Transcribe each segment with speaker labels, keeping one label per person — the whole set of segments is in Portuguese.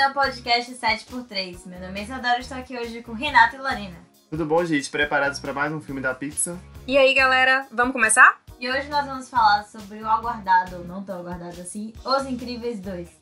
Speaker 1: bem-vindo ao podcast 7x3. Meu nome é Isadora e estou aqui hoje com Renata e Lorena.
Speaker 2: Tudo bom, gente? Preparados para mais um filme da Pixar?
Speaker 3: E aí, galera, vamos começar?
Speaker 1: E hoje nós vamos falar sobre o aguardado, ou não tão aguardado assim, Os Incríveis 2.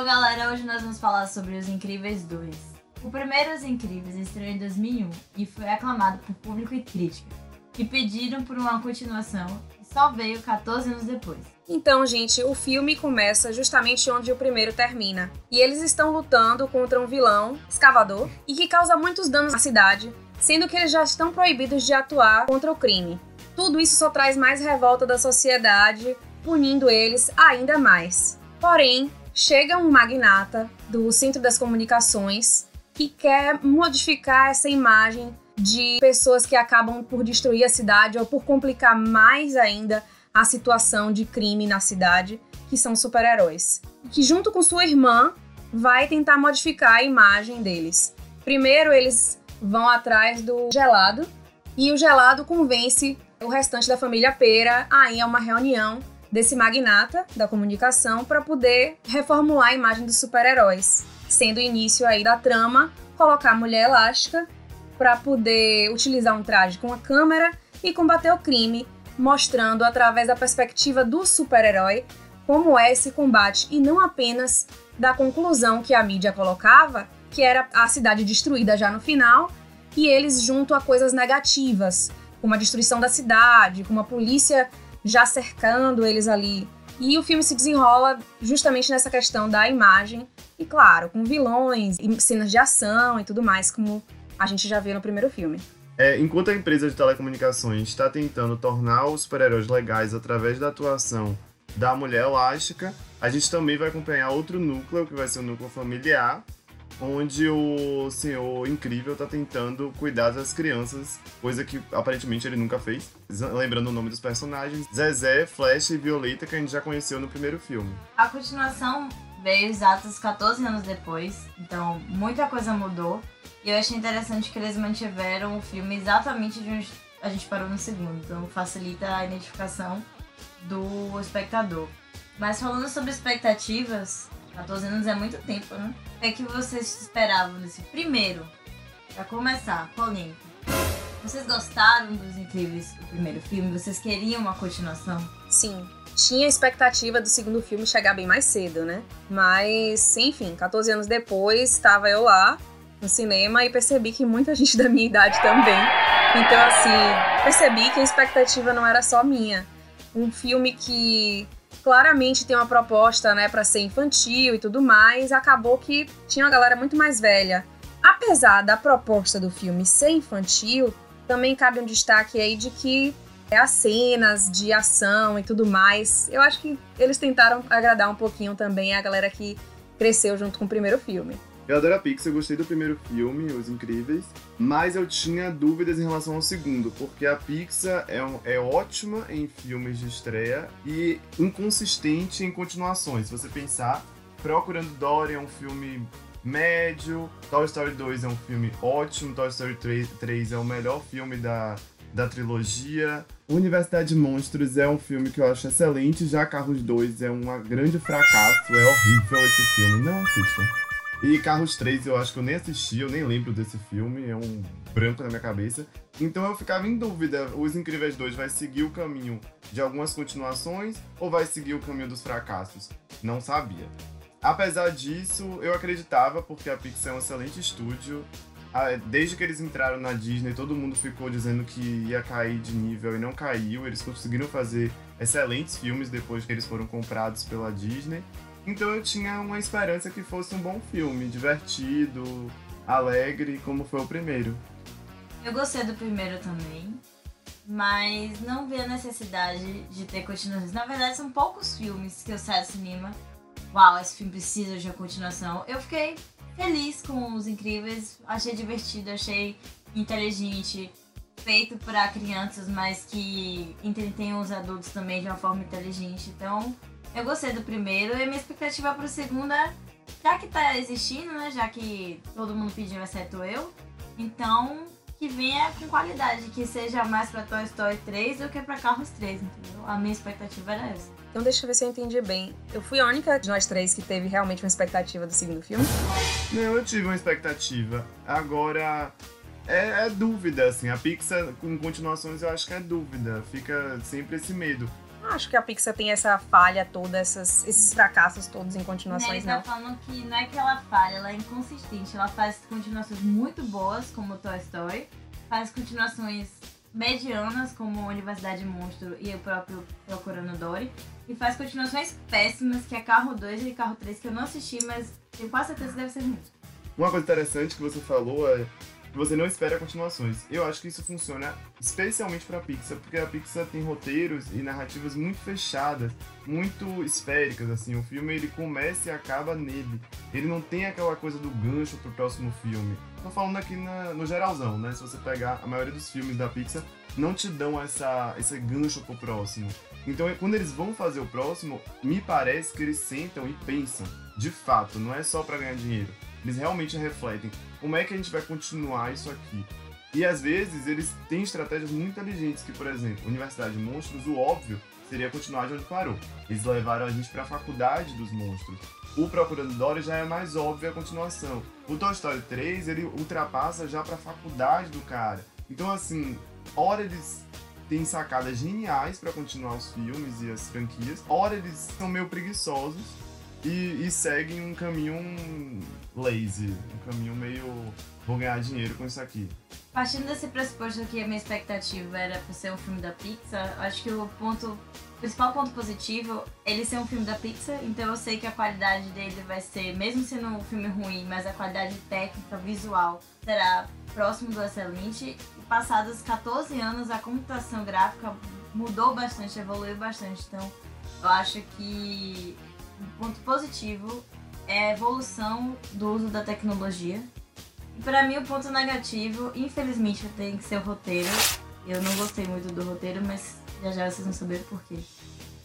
Speaker 1: Então, galera, hoje nós vamos falar sobre Os Incríveis 2. O primeiro Os Incríveis estreou em 2001 e foi aclamado por público e crítica, que pediram por uma continuação e só veio 14 anos depois.
Speaker 3: Então, gente, o filme começa justamente onde o primeiro termina. E eles estão lutando contra um vilão, escavador, e que causa muitos danos à cidade, sendo que eles já estão proibidos de atuar contra o crime. Tudo isso só traz mais revolta da sociedade, punindo eles ainda mais. Porém, chega um magnata do Centro das Comunicações que quer modificar essa imagem de pessoas que acabam por destruir a cidade ou por complicar mais ainda a situação de crime na cidade, que são super-heróis. Que junto com sua irmã vai tentar modificar a imagem deles. Primeiro eles vão atrás do gelado e o gelado convence o restante da família Pera a ir a uma reunião desse magnata da comunicação para poder reformular a imagem dos super-heróis, sendo o início aí da trama colocar a mulher elástica para poder utilizar um traje com a câmera e combater o crime, mostrando através da perspectiva do super-herói como é esse combate e não apenas da conclusão que a mídia colocava, que era a cidade destruída já no final, e eles junto a coisas negativas, como a destruição da cidade, como a polícia já cercando eles ali. E o filme se desenrola justamente nessa questão da imagem, e claro, com vilões, e cenas de ação e tudo mais, como a gente já viu no primeiro filme.
Speaker 2: É, enquanto a empresa de telecomunicações está tentando tornar os super-heróis legais através da atuação da mulher elástica, a gente também vai acompanhar outro núcleo, que vai ser o núcleo familiar, onde o senhor incrível tá tentando cuidar das crianças, coisa que aparentemente ele nunca fez. Lembrando o nome dos personagens: Zezé, Flash e Violeta, que a gente já conheceu no primeiro filme.
Speaker 1: A continuação veio exatos 14 anos depois, então muita coisa mudou. E eu achei interessante que eles mantiveram o filme exatamente de onde a gente parou no segundo, então facilita a identificação do espectador. Mas falando sobre expectativas, 14 anos é muito tempo, né? É que vocês esperavam desse primeiro? Pra começar, polêmica. Vocês gostaram dos Incríveis, o primeiro filme? Vocês queriam uma continuação?
Speaker 3: Sim. Tinha expectativa do segundo filme chegar bem mais cedo, né? Mas, enfim, 14 anos depois, estava eu lá no cinema e percebi que muita gente da minha idade também. Então, assim, percebi que a expectativa não era só minha. Um filme que claramente tem uma proposta, né, para ser infantil e tudo mais, acabou que tinha uma galera muito mais velha. Apesar da proposta do filme ser infantil, também cabe um destaque aí de que as cenas de ação e tudo mais, eu acho que eles tentaram agradar um pouquinho também a galera que cresceu junto com o primeiro filme.
Speaker 2: Eu adoro a Pixar, eu gostei do primeiro filme, Os Incríveis, mas eu tinha dúvidas em relação ao segundo, porque a Pixar é, um, é ótima em filmes de estreia e inconsistente em continuações. Se você pensar, Procurando Dory é um filme médio, Toy Story 2 é um filme ótimo, Toy Story 3, 3 é o melhor filme da, da trilogia. Universidade de Monstros é um filme que eu acho excelente, já Carros 2 é um grande fracasso, é horrível esse filme, não assistam. E Carros 3 eu acho que eu nem assisti, eu nem lembro desse filme, é um branco na minha cabeça. Então eu ficava em dúvida, Os Incríveis 2 vai seguir o caminho de algumas continuações ou vai seguir o caminho dos fracassos? Não sabia. Apesar disso, eu acreditava, porque a Pixar é um excelente estúdio. Ah, desde que eles entraram na Disney, todo mundo ficou dizendo que ia cair de nível e não caiu. Eles conseguiram fazer excelentes filmes depois que eles foram comprados pela Disney. Então eu tinha uma esperança que fosse um bom filme, divertido, alegre, como foi o primeiro.
Speaker 1: Eu gostei do primeiro também, mas não vi a necessidade de ter continuações. Na verdade, são poucos filmes que eu saio do cinema. Uau, esse filme precisa de uma continuação. Eu fiquei feliz com Os Incríveis, achei divertido, achei inteligente, feito para crianças, mas que entretém os adultos também de uma forma inteligente. Então, eu gostei do primeiro e a minha expectativa pro segundo é já que tá existindo, né? Já que todo mundo pediu, exceto eu, então que venha com qualidade, que seja mais pra Toy Story 3 do que pra Carros 3, entendeu? A minha expectativa era essa.
Speaker 3: Então deixa eu ver se eu entendi bem. Eu fui a única de nós três que teve realmente uma expectativa do segundo filme?
Speaker 2: Não, eu tive uma expectativa. Agora, é, é, dúvida, assim. A Pixar, com continuações, eu acho que é dúvida. Fica sempre esse medo.
Speaker 3: Acho que a Pixar tem essa falha toda, essas, esses fracassos todos em continuações,
Speaker 1: né, ele tá falando que não é que ela falha, ela é inconsistente. Ela faz continuações muito boas, como Toy Story. Faz continuações medianas, como Universidade Monstro e o próprio Procurando Dory. E faz continuações péssimas, que é Carro 2 e Carro 3, que eu não assisti, mas tenho quase certeza que deve ser muito.
Speaker 2: Uma coisa interessante que você falou é que você não espera continuações. Eu acho que isso funciona especialmente para Pixar, porque a Pixar tem roteiros e narrativas muito fechadas, muito esféricas, assim. O filme ele começa e acaba nele. Ele não tem aquela coisa do gancho pro próximo filme. Tô falando aqui na, no geralzão, né? Se você pegar a maioria dos filmes da Pixar, não te dão essa, esse gancho pro próximo. Então, quando eles vão fazer o próximo, me parece que eles sentam e pensam, de fato, não é só para ganhar dinheiro. Eles realmente refletem como é que a gente vai continuar isso aqui. E às vezes eles têm estratégias muito inteligentes, que, por exemplo, Universidade de Monstros, o óbvio seria continuar de onde parou. Eles levaram a gente para a faculdade dos monstros. O Procurando Dory já é mais óbvio a continuação. O Toy Story 3, ele ultrapassa já para a faculdade do cara. Então, assim, ora eles têm sacadas geniais para continuar os filmes e as franquias, ora eles são meio preguiçosos e, e seguem um caminho lazy, um caminho meio vou ganhar dinheiro com isso aqui.
Speaker 1: Partindo desse pressuposto que a minha expectativa era por ser um filme da Pixar, acho que o ponto o principal ponto positivo é ele ser um filme da Pixar, então eu sei que a qualidade dele vai ser, mesmo sendo um filme ruim, mas a qualidade técnica, visual, será próximo do excelente. E passados 14 anos, a computação gráfica mudou bastante, evoluiu bastante, então eu acho que um ponto positivo é a evolução do uso da tecnologia. E para mim o ponto negativo, infelizmente, tem que ser o roteiro. Eu não gostei muito do roteiro, mas já já vocês vão saber por quê.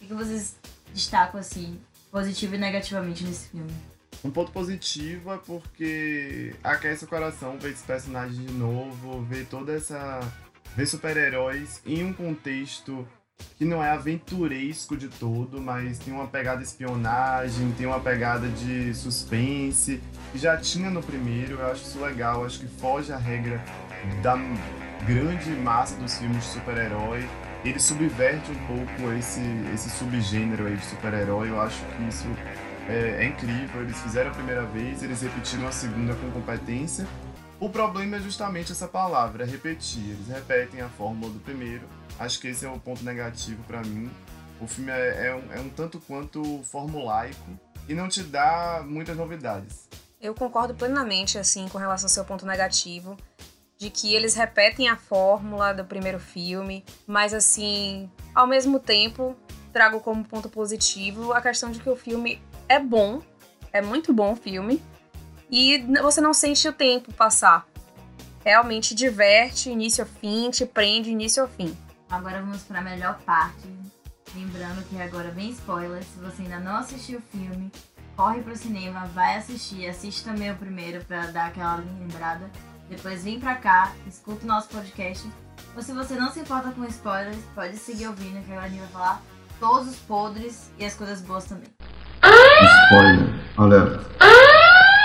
Speaker 1: O que vocês destacam assim, positivo e negativamente nesse filme?
Speaker 2: Um ponto positivo é porque aquece o coração ver esse personagem de novo, ver toda essa. ver super-heróis em um contexto que não é aventuresco de todo, mas tem uma pegada espionagem, tem uma pegada de suspense, que já tinha no primeiro, eu acho isso legal, acho que foge a regra da grande massa dos filmes de super-herói. Ele subverte um pouco esse, esse subgênero aí de super-herói, eu acho que isso é, é incrível. Eles fizeram a primeira vez, eles repetiram a segunda com competência. O problema é justamente essa palavra, é repetir. Eles repetem a fórmula do primeiro Acho que esse é o ponto negativo para mim. O filme é, é, um, é um tanto quanto formulaico e não te dá muitas novidades.
Speaker 3: Eu concordo plenamente, assim, com relação ao seu ponto negativo, de que eles repetem a fórmula do primeiro filme, mas, assim, ao mesmo tempo, trago como ponto positivo a questão de que o filme é bom, é muito bom o filme, e você não sente o tempo passar. Realmente diverte início ao fim, te prende início ao fim.
Speaker 1: Agora vamos para a melhor parte. Lembrando que agora vem spoiler. Se você ainda não assistiu o filme, corre pro cinema, vai assistir. Assiste também o primeiro para dar aquela lembrada. Depois vem pra cá, escuta o nosso podcast. Ou se você não se importa com spoilers, pode seguir ouvindo que a Aninha vai falar todos os podres e as coisas boas também.
Speaker 2: Spoiler, alerta.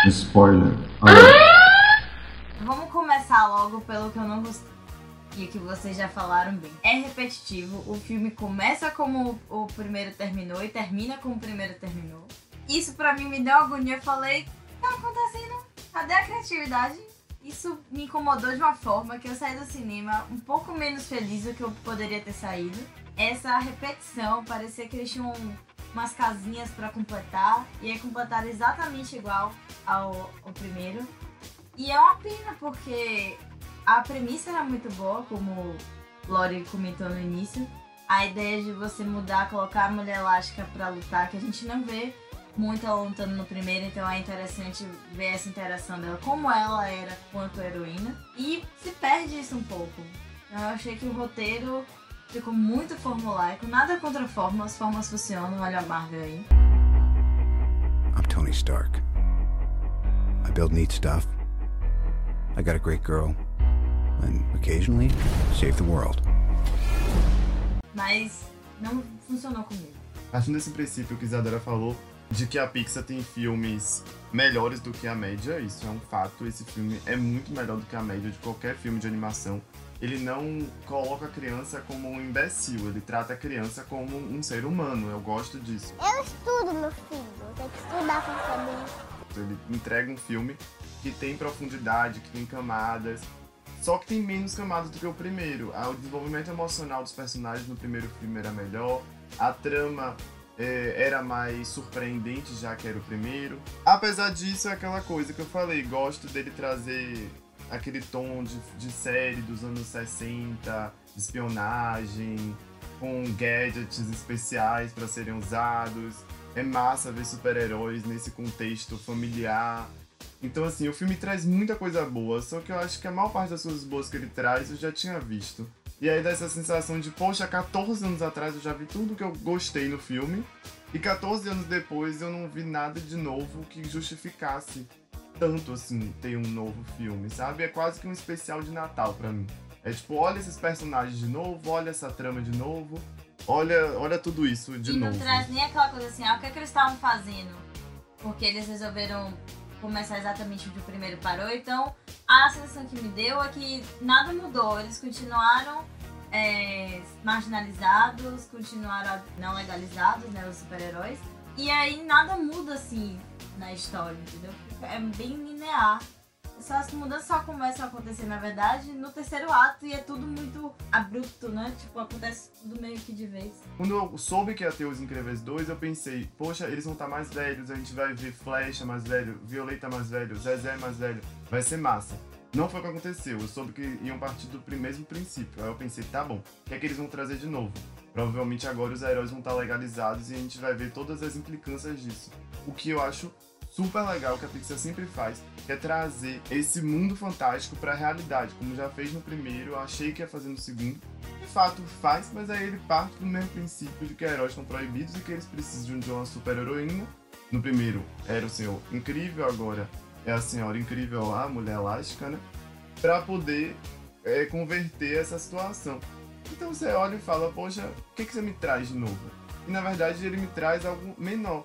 Speaker 2: Spoiler, alerta.
Speaker 1: Vamos começar logo pelo que eu não gostei e que vocês já falaram bem. É repetitivo, o filme começa como o primeiro terminou e termina como o primeiro terminou. Isso para mim me deu agonia, eu falei, tá acontecendo? Cadê a criatividade? Isso me incomodou de uma forma que eu saí do cinema um pouco menos feliz do que eu poderia ter saído. Essa repetição, parecia que eles tinham umas casinhas para completar e aí completaram exatamente igual ao, ao primeiro. E é uma pena porque a premissa era muito boa, como Lori comentou no início. A ideia de você mudar, colocar a mulher elástica para lutar, que a gente não vê muito ela lutando no primeiro, então é interessante ver essa interação dela, como ela era quanto heroína. E se perde isso um pouco. Eu achei que o roteiro ficou muito formulaico, nada contra formas, formas funcionam, olha a Marvel aí. I'm Tony Stark.
Speaker 4: I build neat stuff. I got a great girl. And occasionally, save the world.
Speaker 1: Mas não funcionou comigo.
Speaker 2: Partindo desse princípio que Isadora falou, de que a Pixar tem filmes melhores do que a média, isso é um fato. Esse filme é muito melhor do que a média de qualquer filme de animação. Ele não coloca a criança como um imbecil, ele trata a criança como um ser humano. Eu gosto disso.
Speaker 5: Eu estudo, meu filho. Eu tenho que estudar pra saber.
Speaker 2: Ele entrega um filme que tem profundidade, que tem camadas, só que tem menos camadas do que o primeiro. Ah, O desenvolvimento emocional dos personagens no primeiro filme era melhor, a trama é, era mais surpreendente, já que era o primeiro. Apesar disso, é aquela coisa que eu falei, gosto dele trazer aquele tom de, de série dos anos 60, de espionagem, com gadgets especiais para serem usados. É massa ver super-heróis nesse contexto familiar. Então, assim, o filme traz muita coisa boa, só que eu acho que a maior parte das coisas boas que ele traz eu já tinha visto. E aí dá essa sensação de, poxa, 14 anos atrás eu já vi tudo que eu gostei no filme, e 14 anos depois eu não vi nada de novo que justificasse tanto assim ter um novo filme, sabe? É quase que um especial de Natal pra mim. É tipo, olha esses personagens de novo, olha essa trama de novo, olha, olha tudo isso de
Speaker 1: e não
Speaker 2: novo.
Speaker 1: traz nem aquela coisa assim, ah, o que, é que eles estavam fazendo? Porque eles resolveram começar exatamente onde o primeiro parou. Então, a sensação que me deu é que nada mudou. Eles continuaram é, marginalizados, continuaram não legalizados, né, os super-heróis. E aí nada muda, assim, na história, entendeu? É bem linear. Só as mudanças só começam a acontecer, na verdade, no terceiro ato e é tudo muito abrupto, né? Tipo, acontece tudo meio que de vez.
Speaker 2: Quando eu soube que ia ter os Incríveis 2, eu pensei, poxa, eles vão estar mais velhos, a gente vai ver Flecha mais velho, Violeta mais velho, Zezé mais velho, vai ser massa. Não foi o que aconteceu, eu soube que iam partir do mesmo princípio. Aí eu pensei, tá bom, o que é que eles vão trazer de novo? Provavelmente agora os heróis vão estar legalizados e a gente vai ver todas as implicâncias disso. O que eu acho super legal que a Pixar sempre faz, que é trazer esse mundo fantástico pra realidade, como já fez no primeiro, achei que ia fazer no segundo. De fato faz, mas aí ele parte do mesmo princípio de que heróis estão proibidos e que eles precisam de uma super heroína. No primeiro era o Senhor Incrível, agora é a Senhora Incrível lá, a Mulher Elástica, né? Pra poder é, converter essa situação. Então você olha e fala, poxa, o que, que você me traz de novo? E na verdade ele me traz algo menor.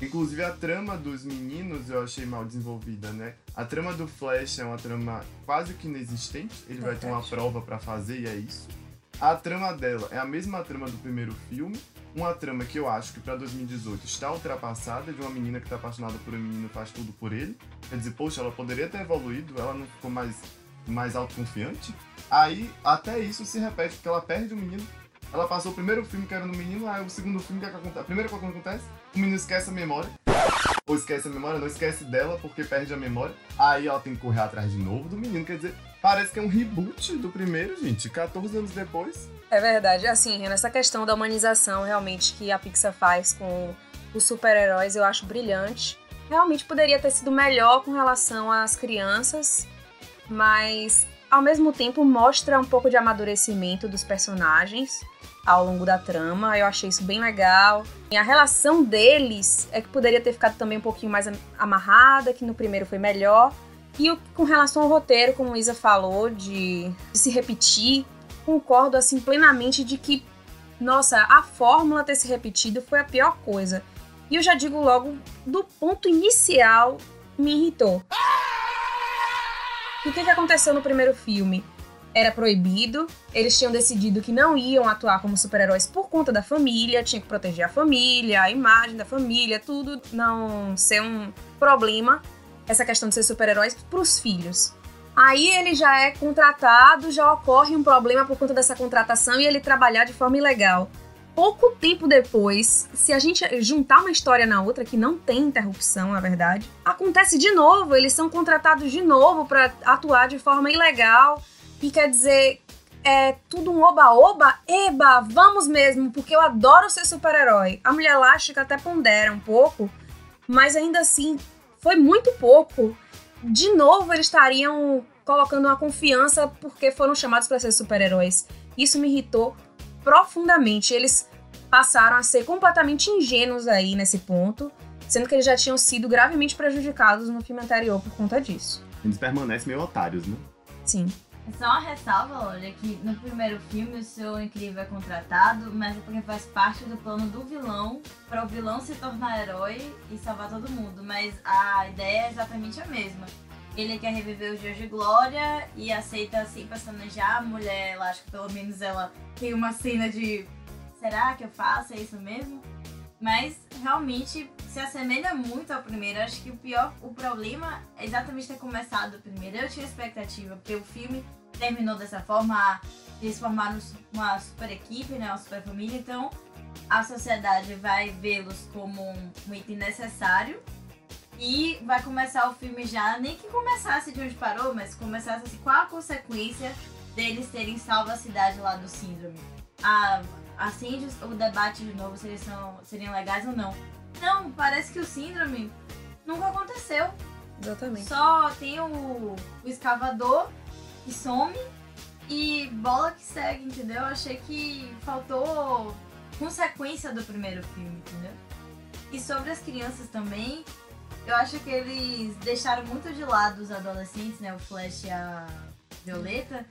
Speaker 2: Inclusive a trama dos meninos eu achei mal desenvolvida, né? A trama do Flash é uma trama quase que inexistente. Ele vai ter uma prova pra fazer e é isso. A trama dela é a mesma trama do primeiro filme. Uma trama que eu acho que pra 2018 está ultrapassada, de uma menina que tá apaixonada por um menino e faz tudo por ele. Quer dizer, poxa, ela poderia ter evoluído, ela não ficou mais, mais autoconfiante. Aí, até isso se repete, porque ela perde o menino. Ela passou o primeiro filme que era no menino, aí o segundo filme que, é. A primeira coisa que acontece, o menino esquece a memória. Ou esquece a memória, não esquece dela porque perde a memória. Aí ela tem que correr atrás de novo do menino. Quer dizer, parece que é um reboot do primeiro, gente. 14 anos depois.
Speaker 3: É verdade. Assim, Renan, essa questão da humanização realmente que a Pixar faz com os super-heróis eu acho brilhante. Realmente poderia ter sido melhor com relação às crianças, mas ao mesmo tempo mostra um pouco de amadurecimento dos personagens ao longo da trama. Eu achei isso bem legal. E a relação deles é que poderia ter ficado também um pouquinho mais am- amarrada, que no primeiro foi melhor. E com relação ao roteiro, como Isa falou, de, de se repetir, concordo assim plenamente de que, nossa, a fórmula ter se repetido foi a pior coisa. E eu já digo logo, do ponto inicial, me irritou. O que, que aconteceu no primeiro filme? Era proibido, eles tinham decidido que não iam atuar como super-heróis por conta da família, tinha que proteger a família, a imagem da família, tudo não ser um problema, essa questão de ser super-heróis pros filhos. Aí ele já é contratado, já ocorre um problema por conta dessa contratação e ele trabalhar de forma ilegal. Pouco tempo depois, se a gente juntar uma história na outra, que não tem interrupção, na verdade, acontece de novo, eles são contratados de novo para atuar de forma ilegal. E quer dizer, é tudo um oba-oba? Eba, vamos mesmo, porque eu adoro ser super-herói. A Mulher Elástica até pondera um pouco, mas ainda assim, foi muito pouco. De novo, eles estariam colocando uma confiança porque foram chamados para ser super-heróis. Isso me irritou profundamente. Eles passaram a ser completamente ingênuos aí nesse ponto. sendo que eles já tinham sido gravemente prejudicados no filme anterior por conta disso.
Speaker 2: Eles permanecem meio otários, né?
Speaker 3: Sim.
Speaker 1: Só uma ressalva, olha, que no primeiro filme o seu incrível é contratado, mas é porque faz parte do plano do vilão para o vilão se tornar herói e salvar todo mundo. Mas a ideia é exatamente a mesma. Ele quer reviver os dias de glória e aceita assim personajar a mulher, eu acho que pelo menos ela tem uma cena de será que eu faço? É isso mesmo? Mas realmente se assemelha muito ao primeiro. Acho que o pior, o problema é exatamente ter começado o primeiro. Eu tinha expectativa, porque o filme terminou dessa forma, eles formaram uma super equipe, né, uma super família, então a sociedade vai vê-los como um item necessário e vai começar o filme já, nem que começasse de onde parou, mas começasse assim, qual a consequência deles terem salvo a cidade lá do síndrome. A, assim o debate de novo se eles são, seriam legais ou não. Não, parece que o síndrome nunca aconteceu.
Speaker 3: Exatamente.
Speaker 1: Só tem o, o escavador que some e bola que segue, entendeu? Eu achei que faltou consequência do primeiro filme, entendeu? E sobre as crianças também, eu acho que eles deixaram muito de lado os adolescentes, né? O Flash e a Violeta.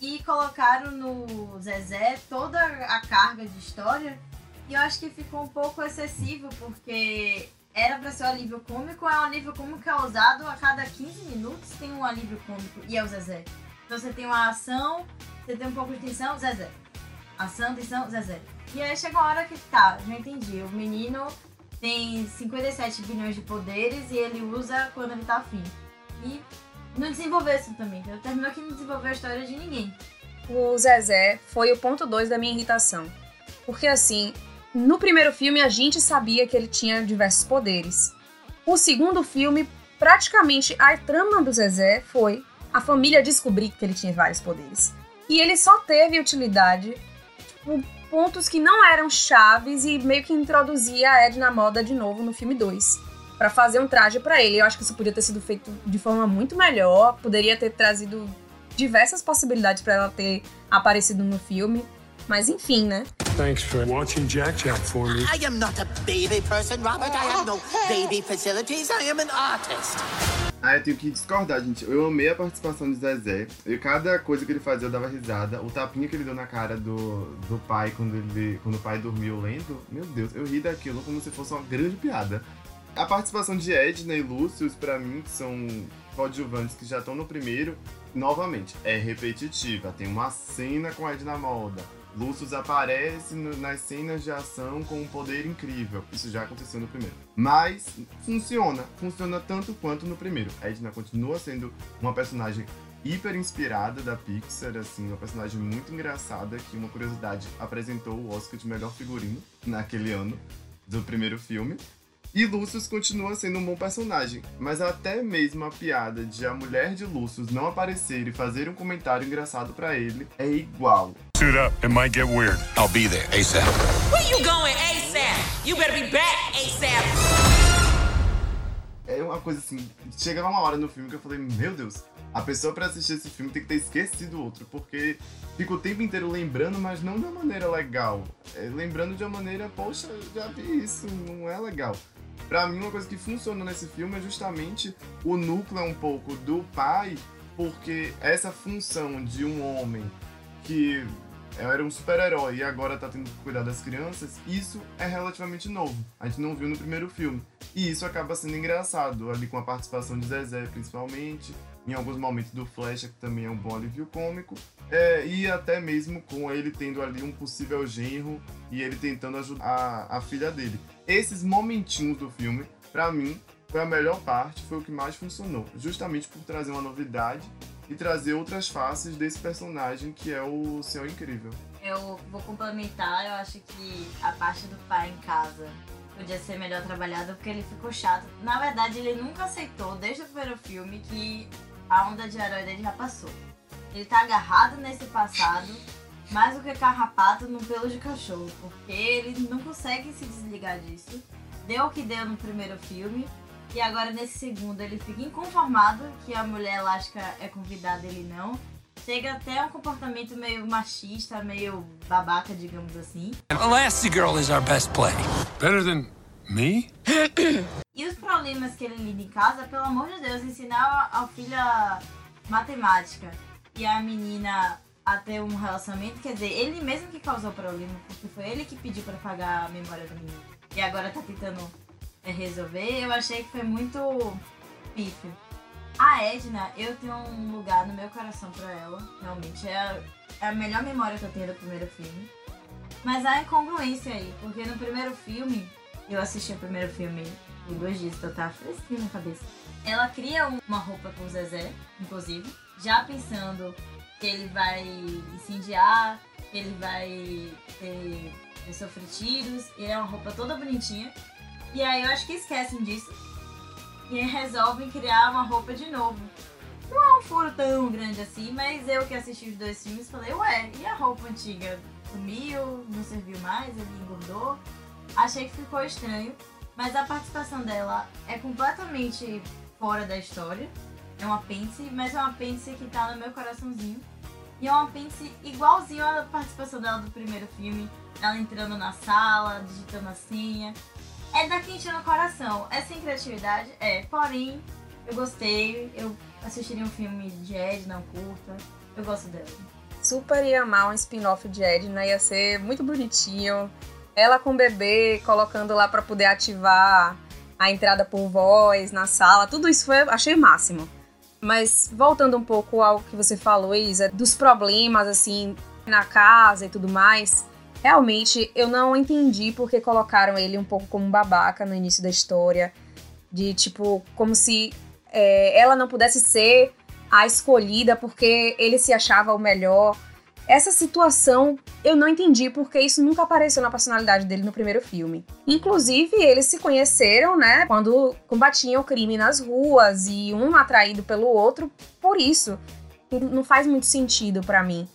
Speaker 1: E colocaram no Zezé toda a carga de história. E eu acho que ficou um pouco excessivo, porque era pra ser um alívio cômico, é um alívio cômico que é usado a cada 15 minutos tem um alívio cômico, e é o Zezé. Então você tem uma ação, você tem um pouco de tensão, Zezé. Ação, tensão, Zezé. E aí chega uma hora que tá, já entendi. O menino tem 57 bilhões de poderes e ele usa quando ele tá afim. E não desenvolveu isso também, então terminou que não desenvolveu a história de ninguém.
Speaker 3: O Zezé foi o ponto 2 da minha irritação. Porque assim, no primeiro filme a gente sabia que ele tinha diversos poderes. O segundo filme, praticamente a trama do Zezé foi a família descobrir que ele tinha vários poderes. E ele só teve utilidade por tipo, pontos que não eram chaves e meio que introduzia a Edna Moda de novo no filme 2 para fazer um traje para ele. Eu acho que isso podia ter sido feito de forma muito melhor, poderia ter trazido diversas possibilidades para ela ter aparecido no filme, mas enfim, né?
Speaker 6: Thanks for watching Jack Jack for me.
Speaker 7: I am not a baby person, Robert. I have no baby facilities. I am an artist.
Speaker 2: Ah, eu tenho que discordar, gente. Eu amei a participação de Zezé. E cada coisa que ele fazia eu dava risada. O tapinha que ele deu na cara do, do pai quando, ele, quando o pai dormiu lendo, meu Deus, eu ri daquilo como se fosse uma grande piada. A participação de Edna e Lúcio, pra mim, que são coadjuvantes que já estão no primeiro, novamente, é repetitiva. Tem uma cena com Edna Moda Lucius aparece no, nas cenas de ação com um poder incrível. Isso já aconteceu no primeiro. Mas funciona. Funciona tanto quanto no primeiro. Edna continua sendo uma personagem hiper inspirada da Pixar, assim, uma personagem muito engraçada que uma curiosidade apresentou o Oscar de melhor figurino naquele ano do primeiro filme. E Lucius continua sendo um bom personagem, mas até mesmo a piada de a mulher de Lucius não aparecer e fazer um comentário engraçado para ele é igual.
Speaker 6: Suit up, it might get weird.
Speaker 7: I'll be there ASAP.
Speaker 8: Where you going ASAP? You better be back ASAP.
Speaker 2: É uma coisa assim, chega uma hora no filme que eu falei, meu Deus, a pessoa para assistir esse filme tem que ter esquecido o outro, porque fica o tempo inteiro lembrando, mas não de uma maneira legal. É, lembrando de uma maneira, poxa, já vi isso, não é legal. Para mim, uma coisa que funciona nesse filme é justamente o núcleo um pouco do pai, porque essa função de um homem que era um super-herói e agora tá tendo que cuidar das crianças, isso é relativamente novo. A gente não viu no primeiro filme. E isso acaba sendo engraçado, ali com a participação de Zezé, principalmente, em alguns momentos do Flash, que também é um bom alívio cômico, é, e até mesmo com ele tendo ali um possível genro e ele tentando ajudar a, a filha dele. Esses momentinhos do filme, para mim, foi a melhor parte, foi o que mais funcionou, justamente por trazer uma novidade e trazer outras faces desse personagem que é o Senhor Incrível.
Speaker 1: Eu vou complementar, eu acho que a parte do pai em casa podia ser melhor trabalhada porque ele ficou chato. Na verdade, ele nunca aceitou, desde o primeiro filme, que a onda de herói dele já passou. Ele tá agarrado nesse passado, mais do que carrapato no pelo de cachorro, porque ele não consegue se desligar disso. Deu o que deu no primeiro filme, e agora nesse segundo ele fica inconformado que a mulher elástica é convidada ele não. Chega até um comportamento meio machista, meio babaca, digamos assim.
Speaker 9: Elastigirl is our best play.
Speaker 6: Better than Me?
Speaker 1: E os problemas que ele lida em casa, pelo amor de Deus, ensinar ao filho a matemática e a menina a ter um relacionamento, quer dizer, ele mesmo que causou o problema, porque foi ele que pediu pra pagar a memória do menino. E agora tá tentando é, resolver, eu achei que foi muito pífio. A Edna, eu tenho um lugar no meu coração pra ela, realmente. É a, é a melhor memória que eu tenho do primeiro filme. Mas há incongruência aí, porque no primeiro filme, eu assisti o primeiro filme por dois dias, então tá fresquinho na cabeça. Ela cria um- uma roupa com o Zezé, inclusive, já pensando ele vai incendiar, ele vai ter, ter sofrer tiros, e é uma roupa toda bonitinha. E aí eu acho que esquecem disso e resolvem criar uma roupa de novo. Não é um furo tão grande assim, mas eu que assisti os dois filmes falei, ué, e a roupa antiga? Sumiu, não serviu mais, ele engordou. Achei que ficou estranho, mas a participação dela é completamente fora da história. É um apêndice, mas é um apêndice que tá no meu coraçãozinho. E é um apêndice igualzinho à participação dela do primeiro filme. Ela entrando na sala, digitando a senha. É da quente no coração. É sem criatividade? É. Porém, eu gostei. Eu assistiria um filme de Ed, não curta. Eu gosto dela.
Speaker 3: Super ia amar um spin-off de Edna, ia ser muito bonitinho. Ela com o bebê, colocando lá pra poder ativar a entrada por voz na sala, tudo isso foi, achei o máximo. Mas voltando um pouco ao que você falou, Isa, dos problemas assim na casa e tudo mais, realmente eu não entendi porque colocaram ele um pouco como babaca no início da história, de tipo como se é, ela não pudesse ser a escolhida porque ele se achava o melhor. Essa situação eu não entendi porque isso nunca apareceu na personalidade dele no primeiro filme. Inclusive, eles se conheceram, né, quando combatiam o crime nas ruas e um atraído pelo outro por isso. Não faz muito sentido pra mim.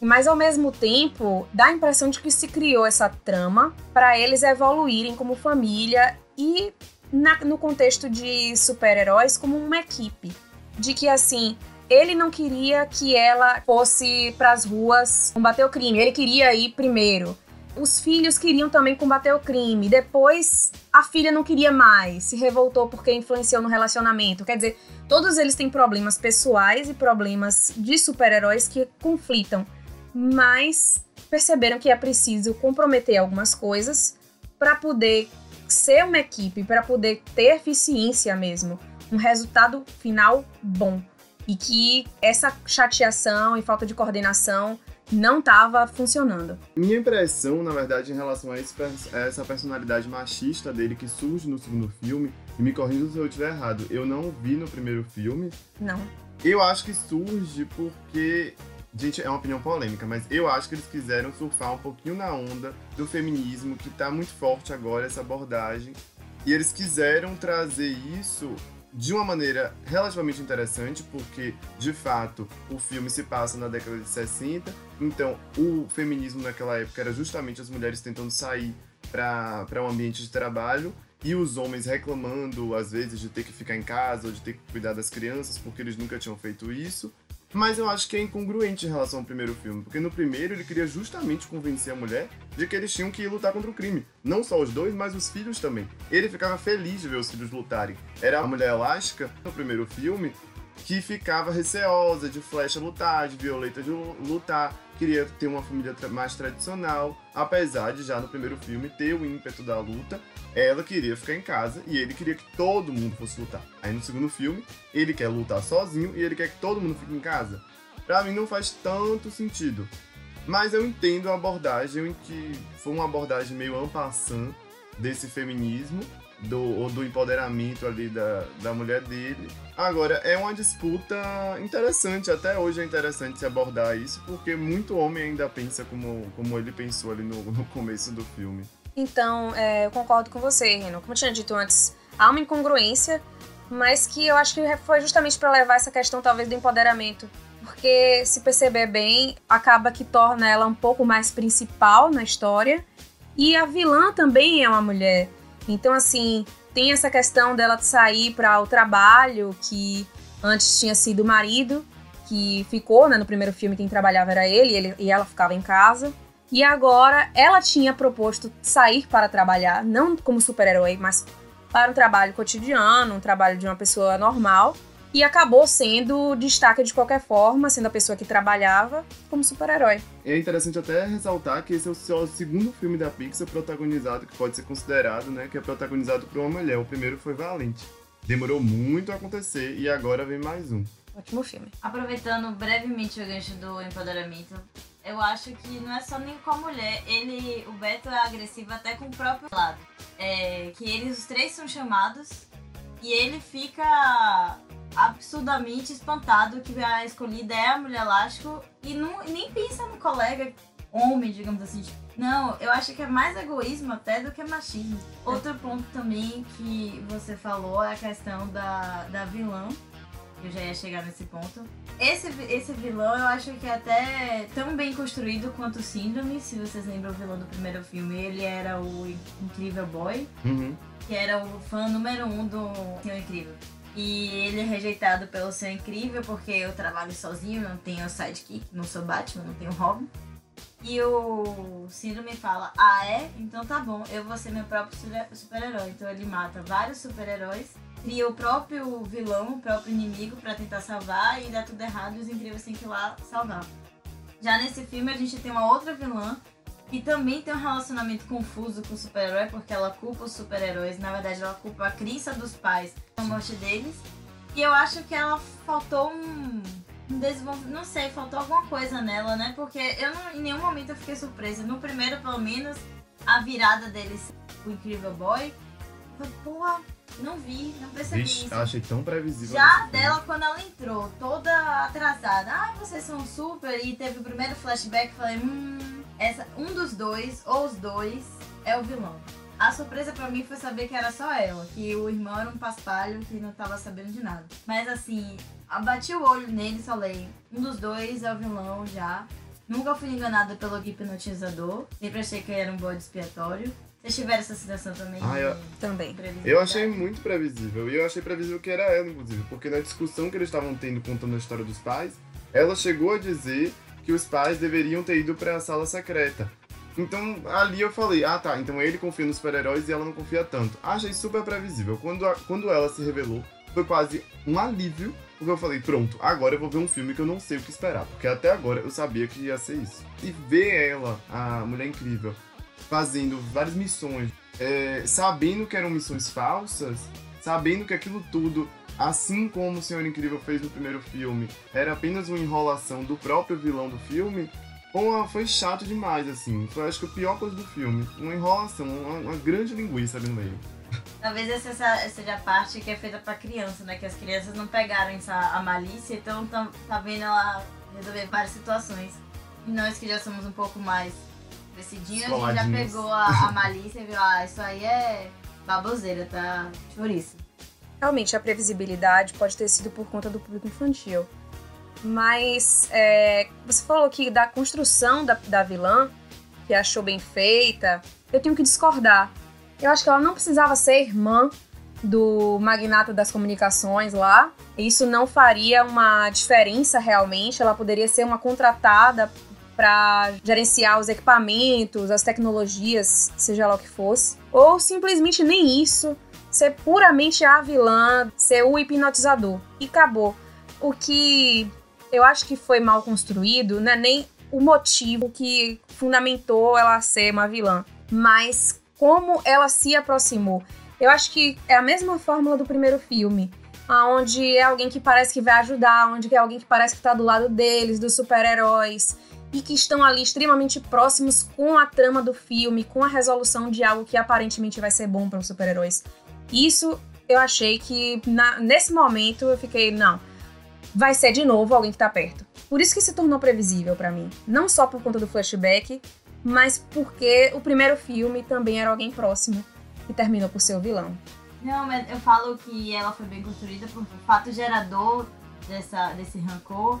Speaker 3: Mas ao mesmo tempo, dá a impressão de que se criou essa trama para eles evoluírem como família e na- no contexto de super-heróis como uma equipe. De que assim, ele não queria que ela fosse pras ruas combater o crime, ele queria ir primeiro. Os filhos queriam também combater o crime. Depois, a filha não queria mais, se revoltou porque influenciou no relacionamento. Quer dizer, todos eles têm problemas pessoais e problemas de super-heróis que conflitam, mas perceberam que é preciso comprometer algumas coisas para poder ser uma equipe, para poder ter eficiência mesmo, um resultado final bom. E que essa chateação e falta de coordenação não estava funcionando.
Speaker 2: Minha impressão, na verdade, em relação a, esse a essa personalidade machista dele que surge no segundo filme, e me corrija se eu estiver errado, eu não vi no primeiro filme.
Speaker 3: Não.
Speaker 2: Eu acho que surge porque. Gente, é uma opinião polêmica, mas eu acho que eles quiseram surfar um pouquinho na onda do feminismo, que tá muito forte agora, essa abordagem. E eles quiseram trazer isso de uma maneira relativamente interessante, porque, de fato, o filme se passa na década de 60, então o feminismo naquela época era justamente as mulheres tentando sair para um ambiente de trabalho e os homens reclamando, às vezes, de ter que ficar em casa ou de ter que cuidar das crianças, porque eles nunca tinham feito isso. Mas eu acho que é incongruente em relação ao primeiro filme, porque no primeiro ele queria justamente convencer a mulher de que eles tinham que ir lutar contra o crime. Não só os dois, mas os filhos também. Ele ficava feliz de ver os filhos lutarem. Era a mulher elástica, no primeiro filme, que ficava receosa de Flecha lutar, de Violeta de lu- lutar, queria ter uma família mais tradicional, apesar de já no primeiro filme ter o ímpeto da luta, ela queria ficar em casa e ele queria que todo mundo fosse lutar. Aí no segundo filme, ele quer lutar sozinho e ele quer que todo mundo fique em casa. Pra mim não faz tanto sentido. Mas eu entendo a abordagem em que foi uma abordagem meio en passant desse feminismo, do, ou do empoderamento ali da, da mulher dele. Agora, é uma disputa interessante, até hoje é interessante se abordar isso, porque muito homem ainda pensa como, como ele pensou ali no, no começo do filme.
Speaker 3: Então, é, eu concordo com você, Reno. Como eu tinha dito antes, há uma incongruência, mas que eu acho que foi justamente para levar essa questão, talvez, do empoderamento. Porque, se perceber bem, acaba que torna ela um pouco mais principal na história. E a vilã também é uma mulher. Então, assim, tem essa questão dela sair para o trabalho, que antes tinha sido o marido, que ficou, né? No primeiro filme, quem trabalhava era ele, ele- e ela ficava em casa. E agora ela tinha proposto sair para trabalhar, não como super-herói, mas para um trabalho cotidiano, um trabalho de uma pessoa normal. E acabou sendo destaque de qualquer forma, sendo a pessoa que trabalhava como super-herói.
Speaker 2: É interessante até ressaltar que esse é o seu segundo filme da Pixar protagonizado, que pode ser considerado, né, que é protagonizado por uma mulher. O primeiro foi Valente. Demorou muito a acontecer e agora vem mais um.
Speaker 3: Ótimo filme.
Speaker 1: Aproveitando brevemente o gancho do empoderamento, eu acho que não é só nem com a mulher, ele, o Beto é agressivo até com o próprio lado. É, que eles os três são chamados e ele fica absurdamente espantado que a escolhida é a mulher elástico e não, nem pensa no colega homem, digamos assim. Não, eu acho que é mais egoísmo até do que machismo. Outro ponto também que você falou é a questão da, da vilã. Eu já ia chegar nesse ponto. Esse, esse vilão eu acho que é até tão bem construído quanto o Síndrome. Se vocês lembram o vilão do primeiro filme, ele era o Incrível Boy,
Speaker 2: Uhum.
Speaker 1: que era o fã número um do Senhor Incrível. E ele é rejeitado pelo Senhor Incrível porque eu trabalho sozinho, não tenho sidekick, não sou Batman, não tenho Robin. E o Síndrome fala: Ah, é? Então tá bom, eu vou ser meu próprio super- super-herói. Então ele mata vários super-heróis, cria o próprio vilão, o próprio inimigo pra tentar salvar e dá tudo errado e os incríveis têm que ir lá salvar. Já nesse filme a gente tem uma outra vilã que também tem um relacionamento confuso com o super-herói, porque ela culpa os super-heróis. Na verdade, ela culpa a crença dos pais a morte deles. E eu acho que ela faltou um, um desenvolvimento. Não sei, faltou alguma coisa nela, né? Porque eu não, em nenhum momento eu fiquei surpresa. No primeiro, pelo menos, a virada deles, o Incrível Boy. Falei, porra, não vi, não percebi
Speaker 2: Vixe,
Speaker 1: isso.
Speaker 2: achei tão previsível.
Speaker 1: Já dela, quando ela entrou, toda atrasada. Ah, vocês são super. E teve o primeiro flashback. Falei, hum, essa, um dos dois, ou os dois, é o vilão. A surpresa pra mim foi saber que era só ela. Que o irmão era um paspalho que não tava sabendo de nada. Mas assim, abati o olho nele e falei, um dos dois é o vilão já. Nunca fui enganada pelo hipnotizador. Sempre achei que ele era um bode expiatório. Vocês tiveram essa sensação também?
Speaker 2: Ah, eu-
Speaker 3: Também.
Speaker 2: Eu achei muito previsível. E eu achei previsível que era ela, inclusive. Porque na discussão que eles estavam tendo contando a história dos pais, ela chegou a dizer que os pais deveriam ter ido pra sala secreta. Então ali eu falei, ah tá, então ele confia nos super-heróis e ela não confia tanto. Achei super previsível. Quando, a- quando ela se revelou, foi quase um alívio, porque eu falei, pronto, agora eu vou ver um filme que eu não sei o que esperar. Porque até agora eu sabia que ia ser isso. E ver ela, a Mulher Incrível, fazendo várias missões, é, sabendo que eram missões falsas, sabendo que aquilo tudo, assim como o Senhor Incrível fez no primeiro filme, era apenas uma enrolação do próprio vilão do filme, foi chato demais, assim. Foi acho que a pior coisa do filme. Uma enrolação, uma, uma grande linguiça ali no meio.
Speaker 1: Talvez essa seja a parte que é feita pra criança, né? Que as crianças não pegaram essa, a malícia, então tá, tá vendo ela resolver várias situações. E nós que já somos um pouco mais decidinhos, a gente já pegou a, a malícia e viu, ah, isso aí é baboseira, tá? Chouriço.
Speaker 3: Realmente, a previsibilidade pode ter sido por conta do público infantil. Mas é, você falou que da construção da, da vilã, que achou bem feita, eu tenho que discordar. Eu acho que ela não precisava ser irmã do magnata das comunicações lá. Isso não faria uma diferença realmente. Ela poderia ser uma contratada para gerenciar os equipamentos, as tecnologias, seja lá o que fosse. Ou simplesmente nem isso ser puramente a vilã, ser o hipnotizador. E acabou. O que eu acho que foi mal construído não é nem o motivo que fundamentou ela ser uma vilã, mas como ela se aproximou. Eu acho que é a mesma fórmula do primeiro filme, onde é alguém que parece que vai ajudar, onde é alguém que parece que está do lado deles, dos super-heróis, e que estão ali extremamente próximos com a trama do filme, com a resolução de algo que aparentemente vai ser bom para os super-heróis. Isso eu achei que na- nesse momento eu fiquei, não, vai ser de novo alguém que tá perto. Por isso que se tornou previsível pra mim. Não só por conta do flashback, mas porque o primeiro filme também era alguém próximo e terminou por ser o vilão.
Speaker 1: Não, mas eu falo que ela foi bem construída o fato gerador dessa, desse rancor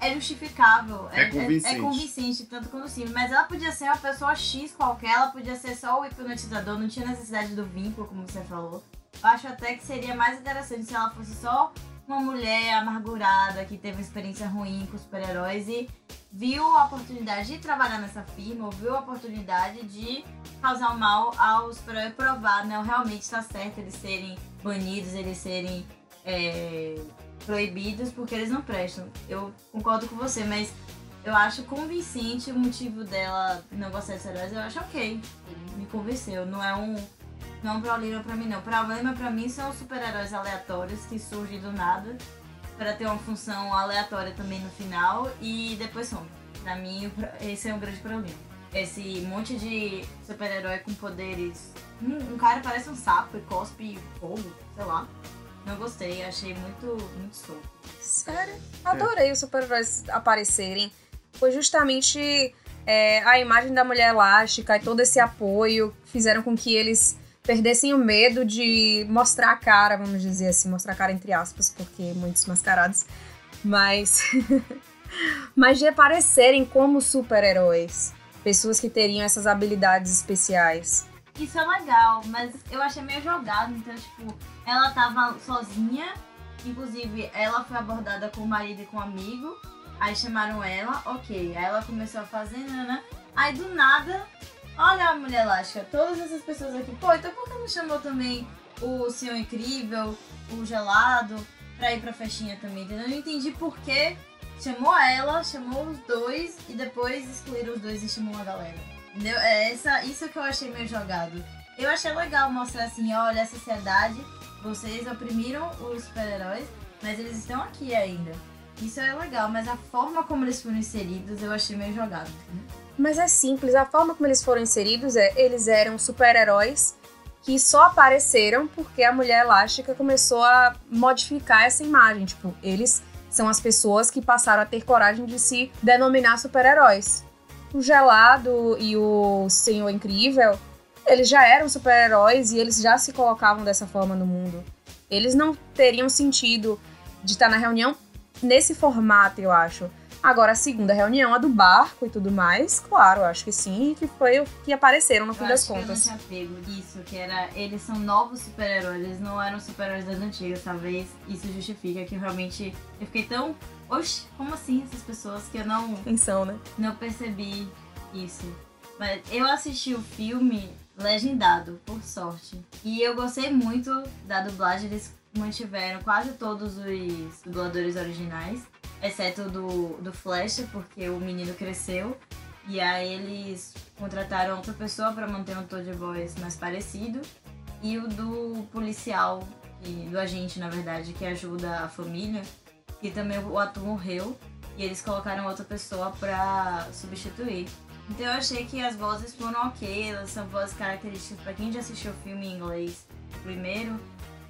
Speaker 1: é justificável.
Speaker 2: É convincente.
Speaker 1: É, convincente, tanto quanto sim. Mas ela podia ser uma pessoa X qualquer, ela podia ser só o hipnotizador, não tinha necessidade do vínculo, como você falou. Eu acho até que seria mais interessante se ela fosse só uma mulher amargurada que teve uma experiência ruim com super-heróis e viu a oportunidade de trabalhar nessa firma, ou viu a oportunidade de causar o mal aos super provar, né? Realmente está certo eles serem banidos, eles serem é, proibidos porque eles não prestam. Eu concordo com você, mas eu acho convincente o motivo dela não gostar de heróis. Eu acho ok. Me convenceu. Não é um, não é um problema pra mim, não. O problema pra mim são os super-heróis aleatórios que surgem do nada para ter uma função aleatória também no final e depois some. Pra mim, esse é um grande problema. Esse monte de super-herói com poderes. Um, um cara parece um sapo e cospe fogo, sei lá. Não gostei, achei muito, muito solto.
Speaker 3: Sério? Adorei os super-heróis aparecerem. Foi justamente é, a imagem da mulher elástica e todo esse apoio fizeram com que eles perdessem o medo de mostrar a cara, vamos dizer assim, mostrar a cara entre aspas, porque muitos mascarados, mas mas de aparecerem como super-heróis, pessoas que teriam essas habilidades especiais.
Speaker 1: Isso é legal, mas eu achei meio jogado, então tipo, ela tava sozinha, inclusive ela foi abordada com o marido e com um amigo, aí chamaram ela, ok, aí ela começou a fazer, né, né? Aí do nada Olha a mulher elástica, todas essas pessoas aqui. Pô, então por que não chamou também o Senhor Incrível, o Gelado, pra ir pra festinha também, entendeu? Eu não entendi por que chamou ela, chamou os dois e depois excluíram os dois e chamou a galera. Entendeu? É essa, isso que eu achei meio jogado. Eu achei legal mostrar assim, olha, a sociedade, vocês oprimiram os super-heróis, mas eles estão aqui ainda. Isso é legal, mas a forma como eles foram inseridos eu achei meio jogado.
Speaker 3: Mas é simples, a forma como eles foram inseridos é, eles eram super-heróis que só apareceram porque a mulher elástica começou a modificar essa imagem. Tipo, eles são as pessoas que passaram a ter coragem de se denominar super-heróis. O Gelado e o Senhor Incrível, eles já eram super-heróis e eles já se colocavam dessa forma no mundo. Eles não teriam sentido de estar na reunião nesse formato, eu acho. Agora, a segunda reunião, a do barco e tudo mais, claro, acho que sim, que foi o que apareceram no fim das contas.
Speaker 1: Que eu não tinha pego disso, que era. Eles são novos super-heróis, eles não eram super-heróis das antigas, talvez isso justifica que realmente eu fiquei tão. Oxe, como assim essas pessoas que eu não.
Speaker 3: Atenção, né?
Speaker 1: Não percebi isso. Mas eu assisti o filme legendado, por sorte. E eu gostei muito da dublagem, eles mantiveram quase todos os dubladores originais exceto do, do Flash, porque o menino cresceu. E aí eles contrataram outra pessoa para manter um tom de voz mais parecido. E o do policial, e do agente, na verdade, que ajuda a família. Também o ator morreu. E eles colocaram outra pessoa para substituir. Então eu achei que as vozes foram ok, elas são vozes características para quem já assistiu o filme em inglês primeiro.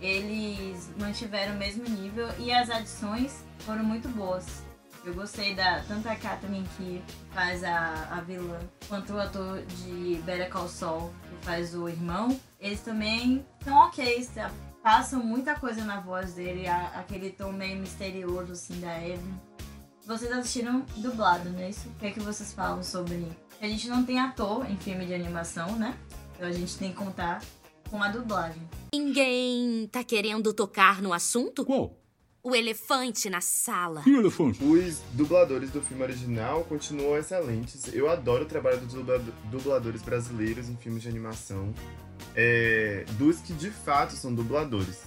Speaker 1: Eles mantiveram o mesmo nível e as adições foram muito boas. Eu gostei da tanto a Katherine que faz a, a vilã, quanto o ator de Better Call Saul, que faz o irmão. Eles também são ok, passam muita coisa na voz dele, a, aquele tom meio misterioso assim da Evan. Vocês assistiram dublado, não é isso? O que é que vocês falam sobre? A gente não tem ator em filme de animação, né? Então a gente tem que contar com a dublagem.
Speaker 9: Ninguém tá querendo tocar no assunto?
Speaker 6: Qual?
Speaker 9: O elefante na sala.
Speaker 6: E o elefante?
Speaker 2: Os dubladores do filme original continuam excelentes. Eu adoro o trabalho dos dubladores brasileiros em filmes de animação. É, dos que de fato são dubladores.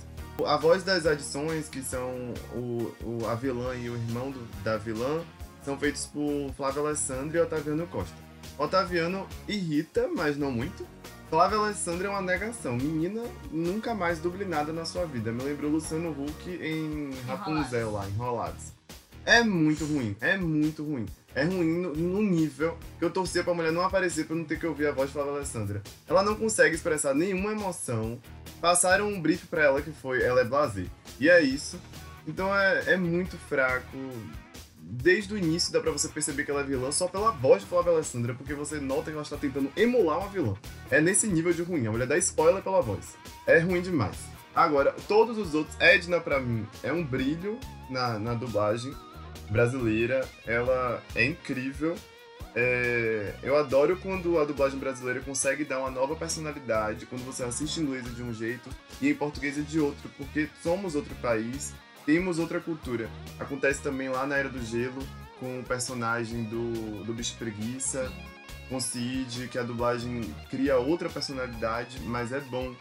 Speaker 2: A voz das adições, que são o, o, a vilã e o irmão do, da vilã, são feitos por Flávio Alessandro e Otaviano Costa. Otaviano irrita, mas não muito. Flávia Alessandra é uma negação. Menina, nunca mais duble nada na sua vida. Me lembrou Luciano Huck em Rapunzel lá, Enrolados. É muito ruim, é muito ruim. É ruim no, no, nível que eu torcia pra mulher não aparecer pra não ter que ouvir a voz de Flávia Alessandra. Ela não consegue expressar nenhuma emoção. Passaram um brief pra ela que foi ela é blasé. E é isso. Então é, é muito fraco desde o início dá pra você perceber que ela é vilã só pela voz de Flávia Alessandra, porque você nota que ela está tentando emular uma vilã. É nesse nível de ruim, a mulher dá spoiler pela voz. É ruim demais. Agora, todos os outros, Edna pra mim é um brilho na, na dublagem brasileira, ela é incrível. É, eu adoro quando a dublagem brasileira consegue dar uma nova personalidade, quando você assiste em inglês de um jeito e em português é de outro, porque somos outro país temos outra cultura. Acontece também lá na Era do Gelo, com o personagem do, do Bicho Preguiça, com Cid, que a dublagem cria outra personalidade, mas é bom.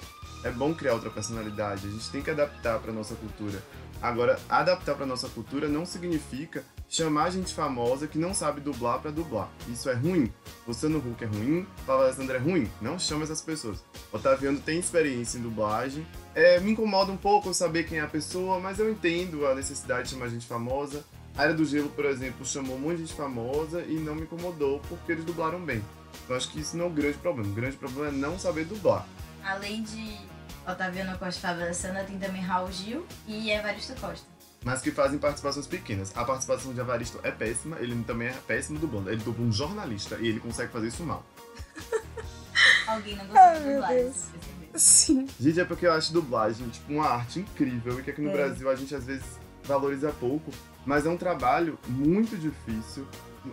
Speaker 2: É bom criar outra personalidade. A gente tem que adaptar para nossa cultura. Agora, adaptar para nossa cultura não significa chamar gente famosa que não sabe dublar para dublar. Isso é ruim. Luciano Huck é ruim, Paula Alessandra é ruim. Não chama essas pessoas. Otaviano tem experiência em dublagem. É, me incomoda um pouco saber quem é a pessoa, mas eu entendo a necessidade de chamar gente famosa. A Era do Gelo, por exemplo, chamou muita gente famosa e não me incomodou porque eles dublaram bem. Eu acho que isso não é o grande problema. O grande problema é não saber dublar.
Speaker 1: Além de Otaviano Costa Fábio Alessandra, tem também Raul Gil e Evaristo Costa.
Speaker 2: Mas que fazem participações pequenas. A participação de Evaristo é péssima, ele também é péssimo dublando. Ele dubla um jornalista e ele consegue fazer isso mal.
Speaker 1: Alguém não gostou de dublagem?
Speaker 3: Sim.
Speaker 2: Gente, é porque eu acho dublagem tipo, uma arte incrível e que aqui no
Speaker 3: É.
Speaker 2: Brasil a gente às vezes valoriza pouco, mas é um trabalho muito difícil.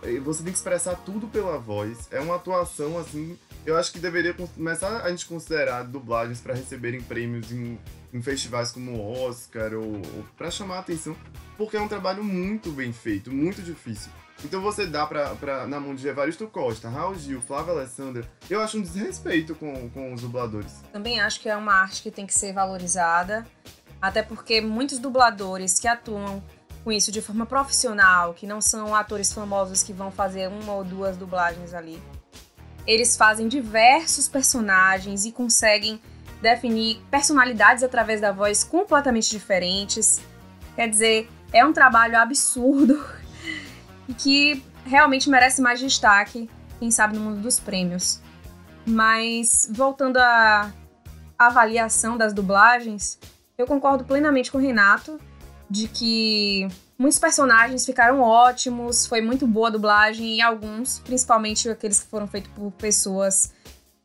Speaker 2: E Você tem que expressar tudo pela voz. É uma atuação assim. Eu acho que deveria começar a gente considerar dublagens para receberem prêmios em, em festivais como o Oscar ou, ou para chamar a atenção, porque é um trabalho muito bem feito, muito difícil. Então você dá pra, pra, na mão de Evaristo Costa, Raul Gil, Flávia Alessandra, eu acho um desrespeito com, com os dubladores.
Speaker 3: Também acho que é uma arte que tem que ser valorizada, até porque muitos dubladores que atuam com isso de forma profissional, que não são atores famosos que vão fazer uma ou duas dublagens ali, eles fazem diversos personagens e conseguem definir personalidades através da voz completamente diferentes. Quer dizer, é um trabalho absurdo e que realmente merece mais destaque, quem sabe, no mundo dos prêmios. Mas voltando à avaliação das dublagens, eu concordo plenamente com o Renato de que muitos personagens ficaram ótimos, foi muito boa a dublagem e alguns, principalmente aqueles que foram feitos por pessoas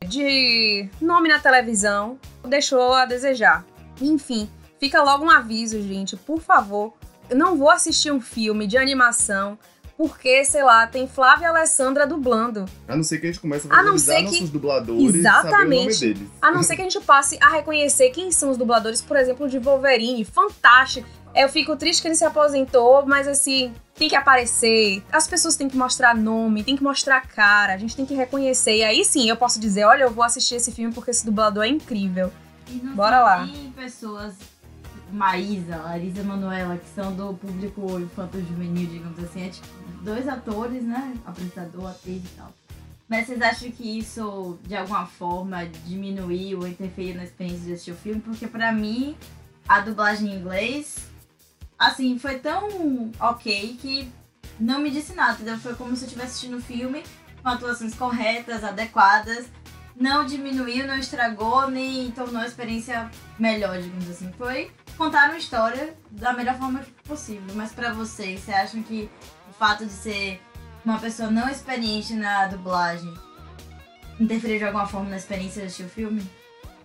Speaker 3: de nome na televisão, deixou a desejar. Enfim, fica logo um aviso, gente, por favor, eu não vou assistir um filme de animação porque, sei lá, tem Flávia e Alessandra dublando.
Speaker 2: A não ser que a gente comece a
Speaker 3: A não
Speaker 2: valorizar
Speaker 3: ser que-
Speaker 2: nossos dubladores e saber o nome
Speaker 3: Exatamente.
Speaker 2: deles.
Speaker 3: A não ser que a gente passe a reconhecer quem são os dubladores, por exemplo, de Wolverine. Fantástico. Eu fico triste que ele se aposentou, mas assim, tem que aparecer. As pessoas têm que mostrar nome, tem que mostrar cara, a gente tem que reconhecer. E aí sim eu posso dizer: olha, eu vou assistir esse filme porque esse dublador é incrível.
Speaker 1: E
Speaker 3: Bora lá.
Speaker 1: nem pessoas, Maísa, Larisa Manoela, que são do público infanto-juvenil, digamos assim. É tipo dois atores, né? Apresentador, atriz e tal. Mas vocês acham que isso, de alguma forma, diminuiu ou interferiu na experiência de assistir o filme? Porque pra mim, a dublagem em inglês, assim, foi tão ok que não me disse nada, entendeu? Foi como se eu estivesse assistindo o filme com atuações corretas, adequadas. Não diminuiu, não estragou, nem tornou a experiência melhor, digamos assim. Foi contar uma história da melhor forma possível. Mas pra vocês, você acham que o fato de ser uma pessoa não experiente na dublagem interferiu de alguma forma na experiência de assistir o filme?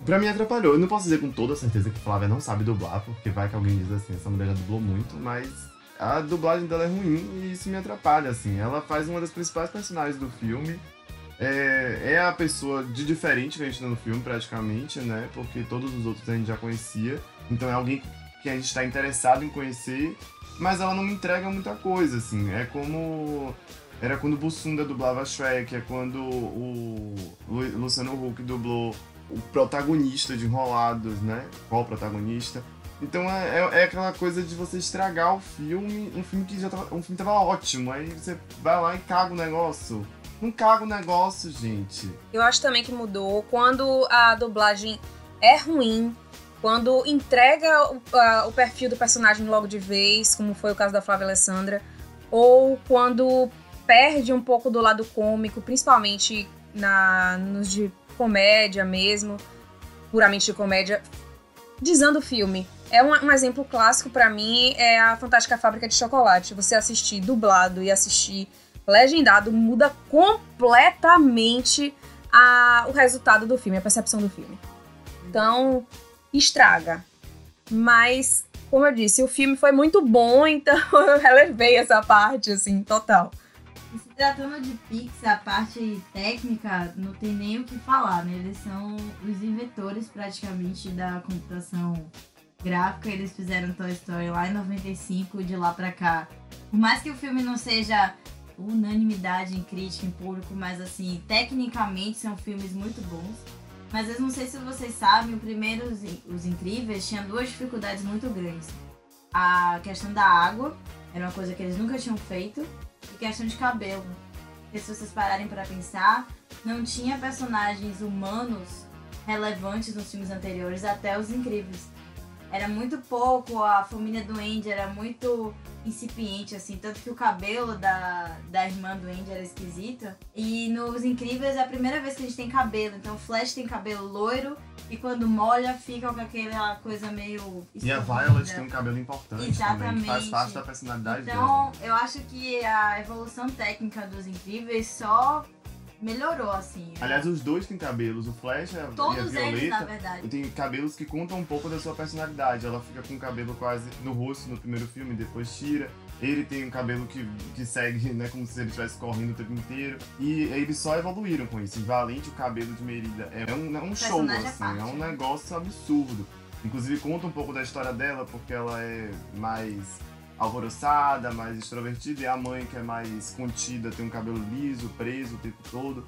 Speaker 2: Pra mim atrapalhou. Eu não posso dizer com toda certeza que Flávia não sabe dublar, porque vai que alguém diz assim, essa mulher já dublou muito, mas a dublagem dela é ruim e isso me atrapalha, assim. Ela faz uma das principais personagens do filme. É, é a pessoa de diferente que a gente tem no filme, praticamente, né? Porque todos os outros a gente já conhecia. Então é alguém que a gente tá interessado em conhecer, mas ela não me entrega muita coisa, assim. É como. Era quando o Bussunda dublava Shrek, é quando o Lu- Luciano Huck dublou o protagonista de Enrolados, né? Qual o protagonista? Então é, é, é aquela coisa de você estragar o filme, um filme que já tava, um filme tava ótimo, aí você vai lá e caga o negócio. Não caga o negócio, gente.
Speaker 3: Eu acho também que mudou quando a dublagem é ruim, quando entrega o, a- o perfil do personagem logo de vez, como foi o caso da Flávia Alessandra, ou quando perde um pouco do lado cômico, principalmente na, nos de comédia mesmo, puramente de comédia, dizendo o filme. É um, um exemplo clássico pra mim é a Fantástica Fábrica de Chocolate. Você assistir dublado e assistir legendado muda completamente a- o resultado do filme, a percepção do filme. Então, estraga. Mas, como eu disse, o filme foi muito bom, então eu relevei essa parte, assim, total.
Speaker 1: Se tratando de Pixar, a parte técnica não tem nem o que falar, né? Eles são os inventores praticamente da computação gráfica, eles fizeram Toy Story lá em 95 e de lá pra cá. Por mais que o filme não seja unanimidade em crítica, em público, mas assim, tecnicamente são filmes muito bons. Mas eu não sei se vocês sabem, o primeiro, Os Incríveis, tinha duas dificuldades muito grandes. A questão da água, era uma coisa que eles nunca tinham feito, e questão de cabelo. Porque se vocês pararem para pensar, não tinha personagens humanos relevantes nos filmes anteriores até Os Incríveis. Era muito pouco, a família do Andy era muito incipiente, assim, tanto que o cabelo da, da irmã do Andy era esquisito. E nos Incríveis é a primeira vez que a gente tem cabelo. Então o Flash tem cabelo loiro e quando molha fica com aquela coisa meio.
Speaker 2: E a. Violet tem um cabelo importante também, que faz
Speaker 1: Exatamente.
Speaker 2: parte da personalidade
Speaker 1: Então,
Speaker 2: dela.
Speaker 1: eu acho que a evolução técnica dos Incríveis só melhorou, assim.
Speaker 2: Aliás, os dois têm cabelos, o Flash a
Speaker 1: Todos
Speaker 2: e a
Speaker 1: eles, na
Speaker 2: Violeta.
Speaker 1: verdade.
Speaker 2: tem cabelos que contam um pouco da sua personalidade. Ela fica com o cabelo quase no rosto no primeiro filme, depois tira. Ele tem um cabelo que, que segue, né, como se ele estivesse correndo o tempo inteiro. E eles só evoluíram com isso. Em Valente, o cabelo de Merida é um, é um show,
Speaker 1: à
Speaker 2: assim, é um
Speaker 1: né?
Speaker 2: negócio absurdo. Inclusive, conta um pouco da história dela, porque ela é mais alvoroçada, mais extrovertida, e a mãe, que é mais contida, tem um cabelo liso, preso o tempo todo.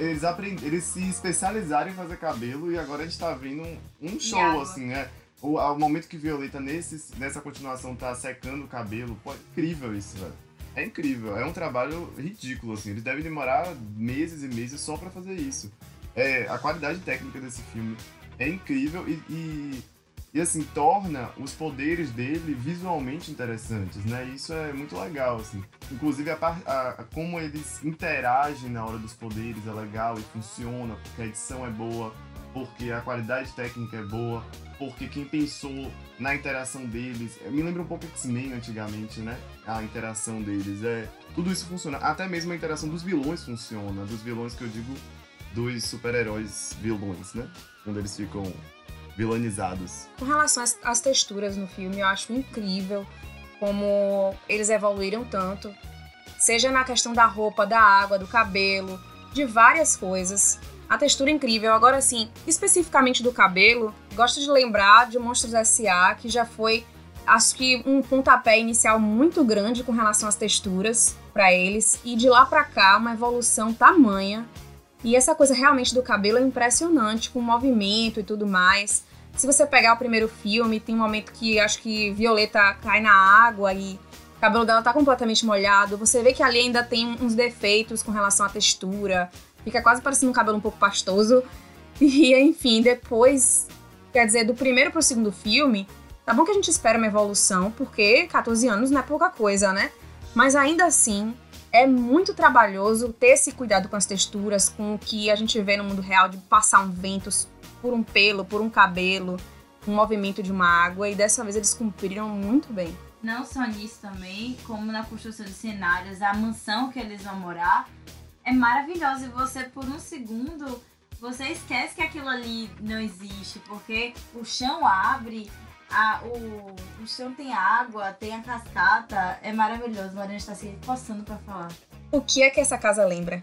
Speaker 2: Eles, aprend... eles se especializaram em fazer cabelo e agora a gente tá vendo um, um show,
Speaker 1: água.
Speaker 2: assim, né? O, ao momento que Violeta, nesse, nessa continuação, tá secando o cabelo, pô, é incrível isso, velho. É incrível, é um trabalho ridículo, assim. Eles devem demorar meses e meses só pra fazer isso. É, a qualidade técnica desse filme é incrível e, e, e, assim, torna os poderes dele visualmente interessantes, né? Isso é muito legal, assim. Inclusive, a, a- a- como eles interagem na hora dos poderes é legal e funciona, porque a edição é boa, porque a qualidade técnica é boa, porque quem pensou na interação deles. Me lembra um pouco X-Men antigamente, né? A interação deles. É, tudo isso funciona. Até mesmo a interação dos vilões funciona. Dos vilões que eu digo, dos super-heróis vilões, né? Quando eles ficam vilanizados.
Speaker 3: Com relação às, às texturas no filme, eu acho incrível como eles evoluíram tanto. Seja na questão da roupa, da água, do cabelo, de várias coisas. A textura é incrível. Agora, assim, especificamente do cabelo, gosto de lembrar de Monstros S.A., que já foi, acho que, um pontapé inicial muito grande com relação às texturas para eles. E de lá pra cá, uma evolução tamanha. E essa coisa realmente do cabelo é impressionante, com o movimento e tudo mais. Se você pegar o primeiro filme, tem um momento que acho que Violeta cai na água e o cabelo dela tá completamente molhado. Você vê que ali ainda tem uns defeitos com relação à textura. Fica quase parecendo um cabelo um pouco pastoso. E, enfim, depois, quer dizer, do primeiro pro segundo filme, tá bom que a gente espera uma evolução, porque 14 anos não é pouca coisa, né? Mas ainda assim, é muito trabalhoso ter esse cuidado com as texturas, com o que a gente vê no mundo real de passar um vento por um pelo, por um cabelo, um movimento de uma água, e dessa vez eles cumpriram muito bem.
Speaker 1: Não só nisso também, como na construção de cenários, a mansão que eles vão morar é maravilhosa. E você, por um segundo, você esquece que aquilo ali não existe, porque o chão abre, a, o, o chão tem água, tem a cascata, é maravilhoso. Mariana está se coçando pra falar.
Speaker 3: O que é que essa casa lembra?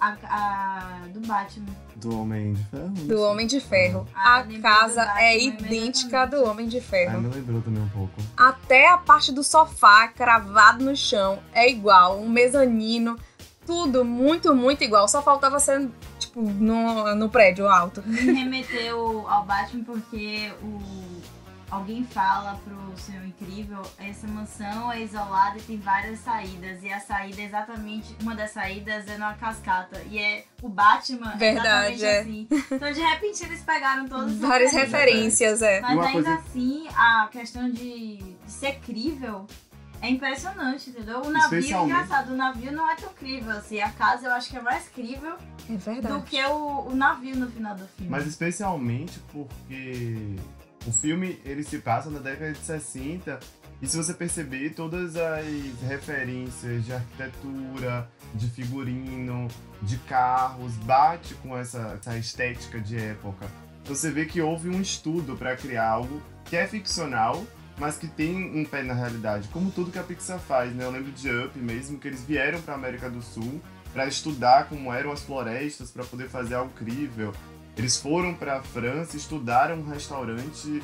Speaker 1: A, a do Batman.
Speaker 2: Do Homem de Ferro?
Speaker 3: Do Homem de Ferro.
Speaker 1: Ah,
Speaker 3: a casa
Speaker 1: Batman,
Speaker 3: é idêntica do Homem de
Speaker 2: Ah,
Speaker 3: Ferro.
Speaker 2: me lembrou também um pouco.
Speaker 3: Até a parte do sofá cravado no chão é igual. Um mezanino, tudo muito, muito igual. Só faltava ser, tipo, no, no prédio alto.
Speaker 1: Me remeteu ao Batman porque o alguém fala pro Senhor Incrível, essa mansão é isolada e tem várias saídas. E a saída é exatamente, uma das saídas é numa cascata. E é o Batman
Speaker 3: Verdade,
Speaker 1: exatamente
Speaker 3: é.
Speaker 1: assim. Então de repente eles pegaram todas essas
Speaker 3: Várias
Speaker 1: referências.
Speaker 3: é.
Speaker 1: Mas
Speaker 2: Uma
Speaker 1: ainda
Speaker 2: coisa-
Speaker 1: assim, a questão de, de ser crível é impressionante, entendeu? O navio é engraçado, o navio não é tão crível assim. A casa eu acho que é mais crível
Speaker 3: É verdade.
Speaker 1: do que o, o navio no final do filme.
Speaker 2: Mas especialmente porque o filme ele se passa na década de 60 e se você perceber todas as referências de arquitetura, de figurino, de carros, bate com essa, essa estética de época. Você vê que houve um estudo para criar algo que é ficcional, mas que tem um pé na realidade, como tudo que a Pixar faz, né? Eu lembro de Up mesmo, que eles vieram para América do Sul para estudar como eram as florestas, para poder fazer algo crível. Eles foram para a França, estudaram um restaurante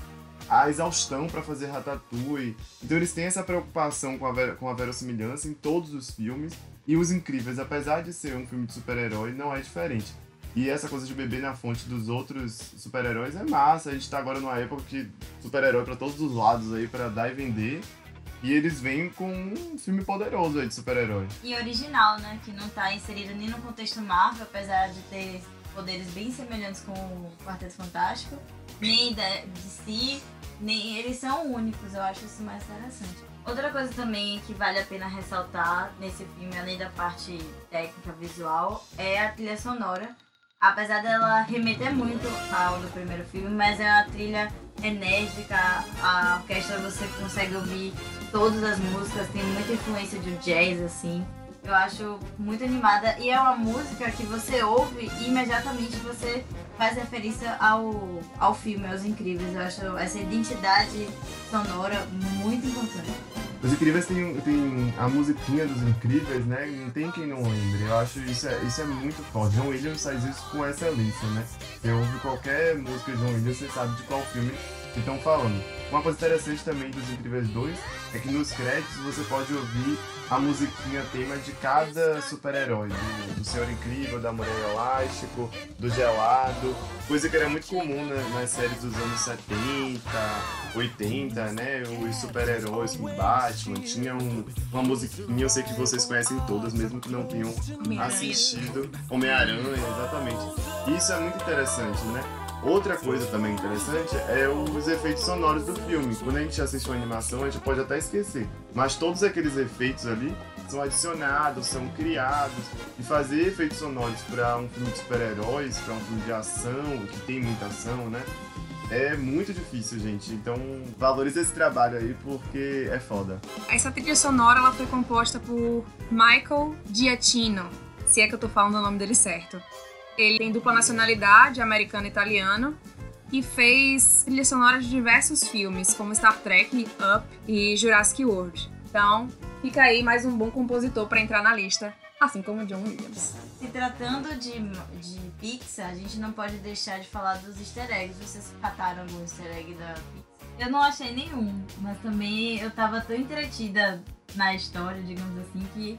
Speaker 2: a exaustão pra fazer Ratatouille. Então eles têm essa preocupação com a, ver- com a verossimilhança em todos os filmes. E Os Incríveis, apesar de ser um filme de super-herói, não é diferente. E essa coisa de beber na fonte dos outros super-heróis é massa. A gente tá agora numa época que super-herói pra todos os lados aí, pra dar e vender. E eles vêm com um filme poderoso aí de super-herói.
Speaker 1: E original, né? Que não tá inserido nem no contexto Marvel, apesar de ter poderes bem semelhantes com o Quarteto Fantástico, nem da, de si, nem eles são únicos, eu acho isso mais interessante. Outra coisa também que vale a pena ressaltar nesse filme, além da parte técnica visual, é a trilha sonora. Apesar dela remeter muito ao do primeiro filme, mas é uma trilha enérgica, a orquestra você consegue ouvir todas as músicas, tem muita influência de jazz, assim. Eu acho muito animada e é uma música que você ouve e imediatamente você faz referência ao, ao filme, aos incríveis. Eu acho essa identidade sonora muito importante.
Speaker 2: Os Incríveis tem, tem a musiquinha dos Incríveis, né? Não tem quem não lembre. Eu acho isso é, isso é muito forte. John Williams faz isso com excelência, né? Você ouve qualquer música de John Williams, você sabe de qual filme que estão falando. Uma coisa interessante também dos Incríveis 2 é que nos créditos você pode ouvir a musiquinha tema de cada super-herói. Do, do Senhor Incrível, da Mulher Elástico, do Gelado. Coisa que era muito comum né, nas séries dos anos 70, 80, né? Os super-heróis com Batman. Tinha um- uma musiquinha, eu sei que vocês conhecem todas, mesmo que não tenham assistido. Homem-Aranha, exatamente. Isso é muito interessante, né? Outra coisa também interessante é os efeitos sonoros do filme. Quando a gente assiste uma animação, a gente pode até esquecer. Mas todos aqueles efeitos ali são adicionados, são criados. E fazer efeitos sonoros para um filme de super-heróis, para um filme de ação, que tem muita ação, né? É muito difícil, gente. Então, valorize esse trabalho aí porque é foda.
Speaker 3: Essa trilha sonora ela foi composta por Michael Giacchino, se é que eu tô falando o nome dele certo. Ele tem dupla nacionalidade, americano e italiano, e fez trilha sonora de diversos filmes, como Star Trek, Up e Jurassic World. Então, fica aí mais um bom compositor para entrar na lista, assim como John Williams.
Speaker 1: Se tratando de, de Pixar, a gente não pode deixar de falar dos easter eggs. Vocês cataram algum easter egg da Pixar? Eu não achei nenhum, mas também eu tava tão entretida na história, digamos assim, que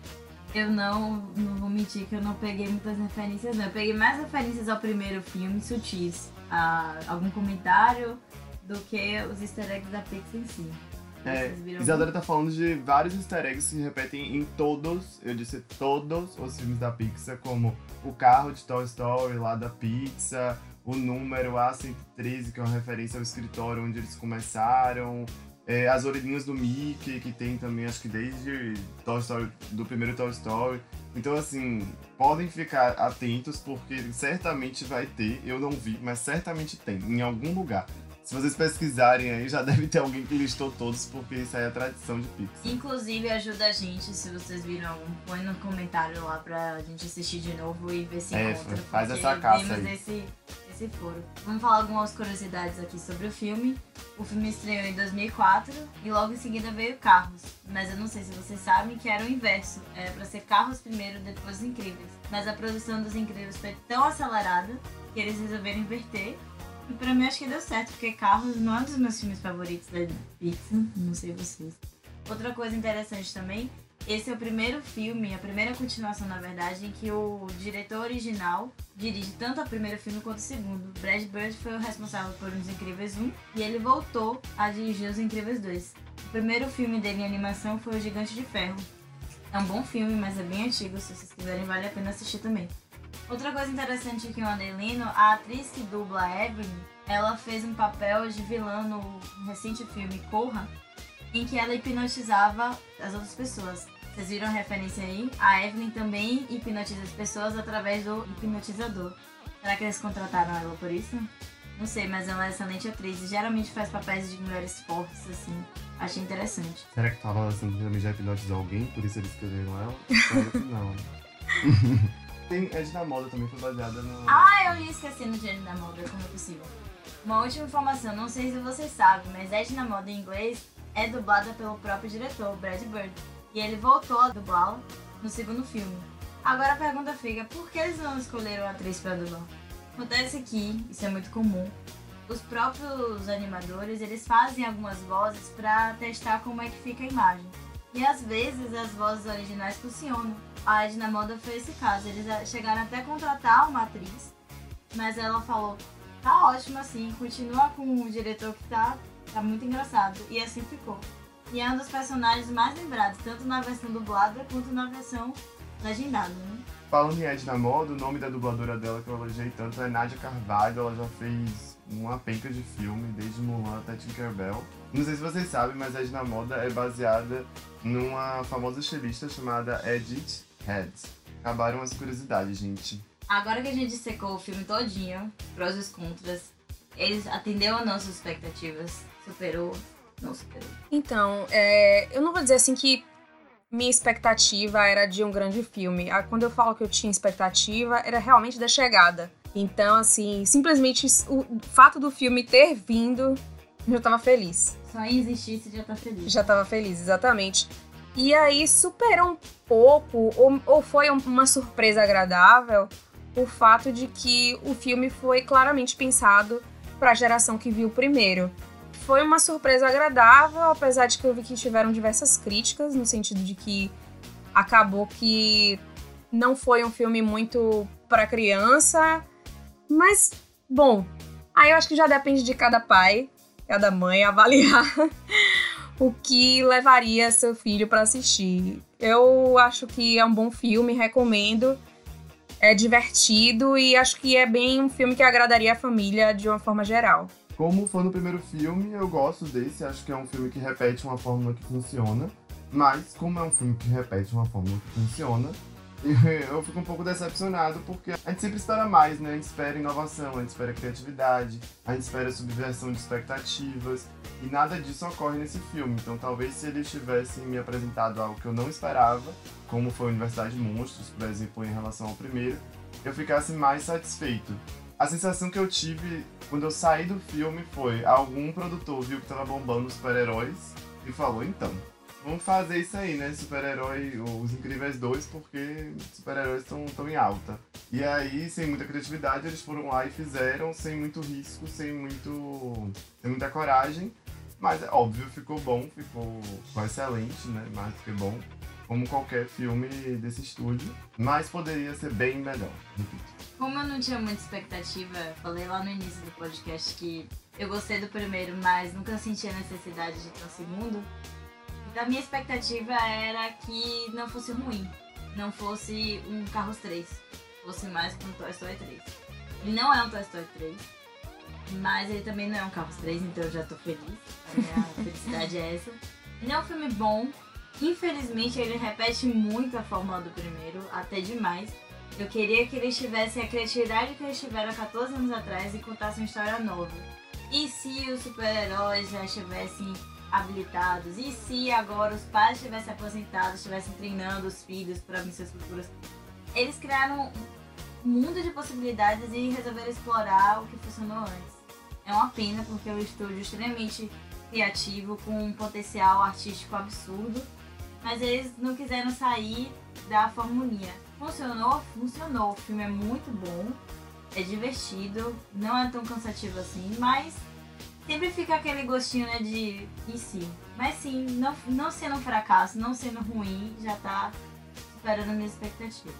Speaker 1: eu não, não vou mentir que eu não peguei muitas referências, não. Eu peguei mais referências ao primeiro filme, sutis, a algum comentário, do que os easter eggs da Pixar em si.
Speaker 2: É, Isadora tá falando de vários easter eggs que se repetem em todos, eu disse todos os filmes da Pixar, como o carro de Toy Story lá da Pixar, o número A113, que é uma referência ao escritório onde eles começaram, é, as orelhinhas do Mickey, que tem também, acho que desde Toy Story, do primeiro Toy Story. Então, assim, podem ficar atentos, porque certamente vai ter, eu não vi, mas certamente tem, em algum lugar. Se vocês pesquisarem aí, já deve ter alguém que listou todos, porque isso aí é tradição de Pixar.
Speaker 1: Inclusive, ajuda a gente, se vocês viram algum, põe no comentário lá pra gente assistir de novo e ver se
Speaker 2: É,
Speaker 1: encontra.
Speaker 2: faz essa caça aí.
Speaker 1: Esse, foro. Vamos falar algumas curiosidades aqui sobre o filme. O filme estreou em 2004 e logo em seguida veio Carros. Mas eu não sei se vocês sabem que era o inverso. Era pra ser Carros primeiro, depois Incríveis. Mas a produção dos Incríveis foi tão acelerada que eles resolveram inverter. E pra mim acho que deu certo, porque Carros não é um dos meus filmes favoritos da Pixar. Não sei vocês. Outra coisa interessante também, esse é o primeiro filme, a primeira continuação, na verdade, em que o diretor original dirige tanto o primeiro filme quanto o segundo. Brad Bird foi o responsável por Os Incríveis 1 e ele voltou a dirigir Os Incríveis 2. O primeiro filme dele em animação foi O Gigante de Ferro. É um bom filme, mas é bem antigo, se vocês quiserem vale a pena assistir também. Outra coisa interessante aqui no Adelino, a atriz que dubla a Evelyn, ela fez um papel de vilã no recente filme Corra, em que ela hipnotizava as outras pessoas. Vocês viram a referência aí? A Evelyn também hipnotiza as pessoas através do hipnotizador. Será que eles contrataram ela por isso? Não sei, mas ela é excelente atriz e geralmente faz papéis de mulheres fortes, assim. Achei interessante.
Speaker 2: Será que tava assim, também já hipnotizou alguém, por isso eles escreveram ela? Não. Tem Ed da Moda também foi baseada no.
Speaker 1: Ah, eu ia esquecendo de Ed na Moda, como é possível. Uma última informação, não sei se vocês sabem, mas Ed na Moda em inglês é dublada pelo próprio diretor, Brad Bird. E ele voltou a dublá-la no segundo filme. Agora a pergunta fica, por que eles não escolheram a atriz pra dublar? Acontece que, isso é muito comum, os próprios animadores, eles fazem algumas vozes pra testar como é que fica a imagem. E às vezes as vozes originais funcionam. A Edna Moda foi esse caso. Eles chegaram até a contratar uma atriz, mas ela falou: tá ótimo assim, continua com o diretor que tá, tá muito engraçado. E assim ficou. E é um dos personagens mais lembrados, tanto na versão dublada quanto na versão legendada, né?
Speaker 2: Falando em Edna Moda, o nome da dubladora dela que eu elogiei tanto é Nádia Carvalho. Ela já fez uma penca de filme, desde Mulan até Tinkerbell. Não sei se vocês sabem, mas Edna Moda é baseada numa famosa estilista chamada Edith Head. Acabaram as curiosidades, gente.
Speaker 1: Agora que a gente secou o filme todinho, prós e contras, eles atendeu às nossas expectativas, superou, não superou.
Speaker 3: Então, é, eu não vou dizer assim que minha expectativa era de um grande filme. Ah, Quando eu falo que eu tinha expectativa, era realmente da chegada. Então, assim, simplesmente o fato do filme ter vindo, eu já tava feliz.
Speaker 1: Só em existir você já tá feliz.
Speaker 3: Já tava feliz, exatamente. E aí superou um pouco, ou, ou foi um- uma surpresa agradável, o fato de que o filme foi claramente pensado para a geração que viu primeiro. Foi uma surpresa agradável, apesar de que eu vi que tiveram diversas críticas, no sentido de que acabou que não foi um filme muito para criança, mas bom, aí eu acho que já depende de cada pai, cada mãe avaliar o que levaria seu filho para assistir. Eu acho que é um bom filme, recomendo. É divertido e acho que é bem um filme que agradaria a família de uma forma geral.
Speaker 2: Como foi no primeiro filme, eu gosto desse. Acho que é um filme que repete uma fórmula que funciona. Mas, como é um filme que repete uma fórmula que funciona, eu fico um pouco decepcionado porque a gente sempre espera mais, né? A gente espera inovação, a gente espera criatividade, a gente espera subversão de expectativas. E nada disso ocorre nesse filme. Então, talvez se eles tivessem me apresentado algo que eu não esperava, como foi a Universidade de Monstros, por exemplo, em relação ao primeiro, eu ficasse mais satisfeito. A sensação que eu tive quando eu saí do filme foi: algum produtor viu que tava bombando os super-heróis e falou, então, vamos fazer isso aí, né? Super-herói, Os Incríveis 2, porque super-heróis estão tão em alta. E aí, sem muita criatividade, eles foram lá e fizeram, sem muito risco, sem muito. sem muita coragem. Mas é óbvio, ficou bom, ficou, ficou excelente, né? Do que bom. Como qualquer filme desse estúdio. Mas poderia ser bem melhor, repito.
Speaker 1: Como eu não tinha muita expectativa, falei lá no início do podcast que eu gostei do primeiro, mas nunca senti a necessidade de ter um segundo. Então a minha expectativa era que não fosse ruim, não fosse um Carros 3, fosse mais que um Toy Story 3. Ele não é um Toy Story 3, mas ele também não é um Carros 3, então eu já tô feliz. A minha felicidade é essa. Ele é um filme bom, infelizmente ele repete muito a fórmula do primeiro, até demais. Eu queria que eles tivessem a criatividade que eles tiveram há 14 anos atrás e contassem uma história nova. E se os super-heróis já estivessem habilitados? E se agora os pais estivessem aposentados, estivessem treinando os filhos para missões futuras? Eles criaram um mundo de possibilidades e resolveram explorar o que funcionou antes. É uma pena porque é um estúdio extremamente criativo, com um potencial artístico absurdo, mas eles não quiseram sair da formulinha. Funcionou? Funcionou. O filme é muito bom, é divertido, não é tão cansativo assim, mas sempre fica aquele gostinho né, de e se. Mas sim, não, não sendo um fracasso, não sendo ruim, já tá superando a minha expectativa.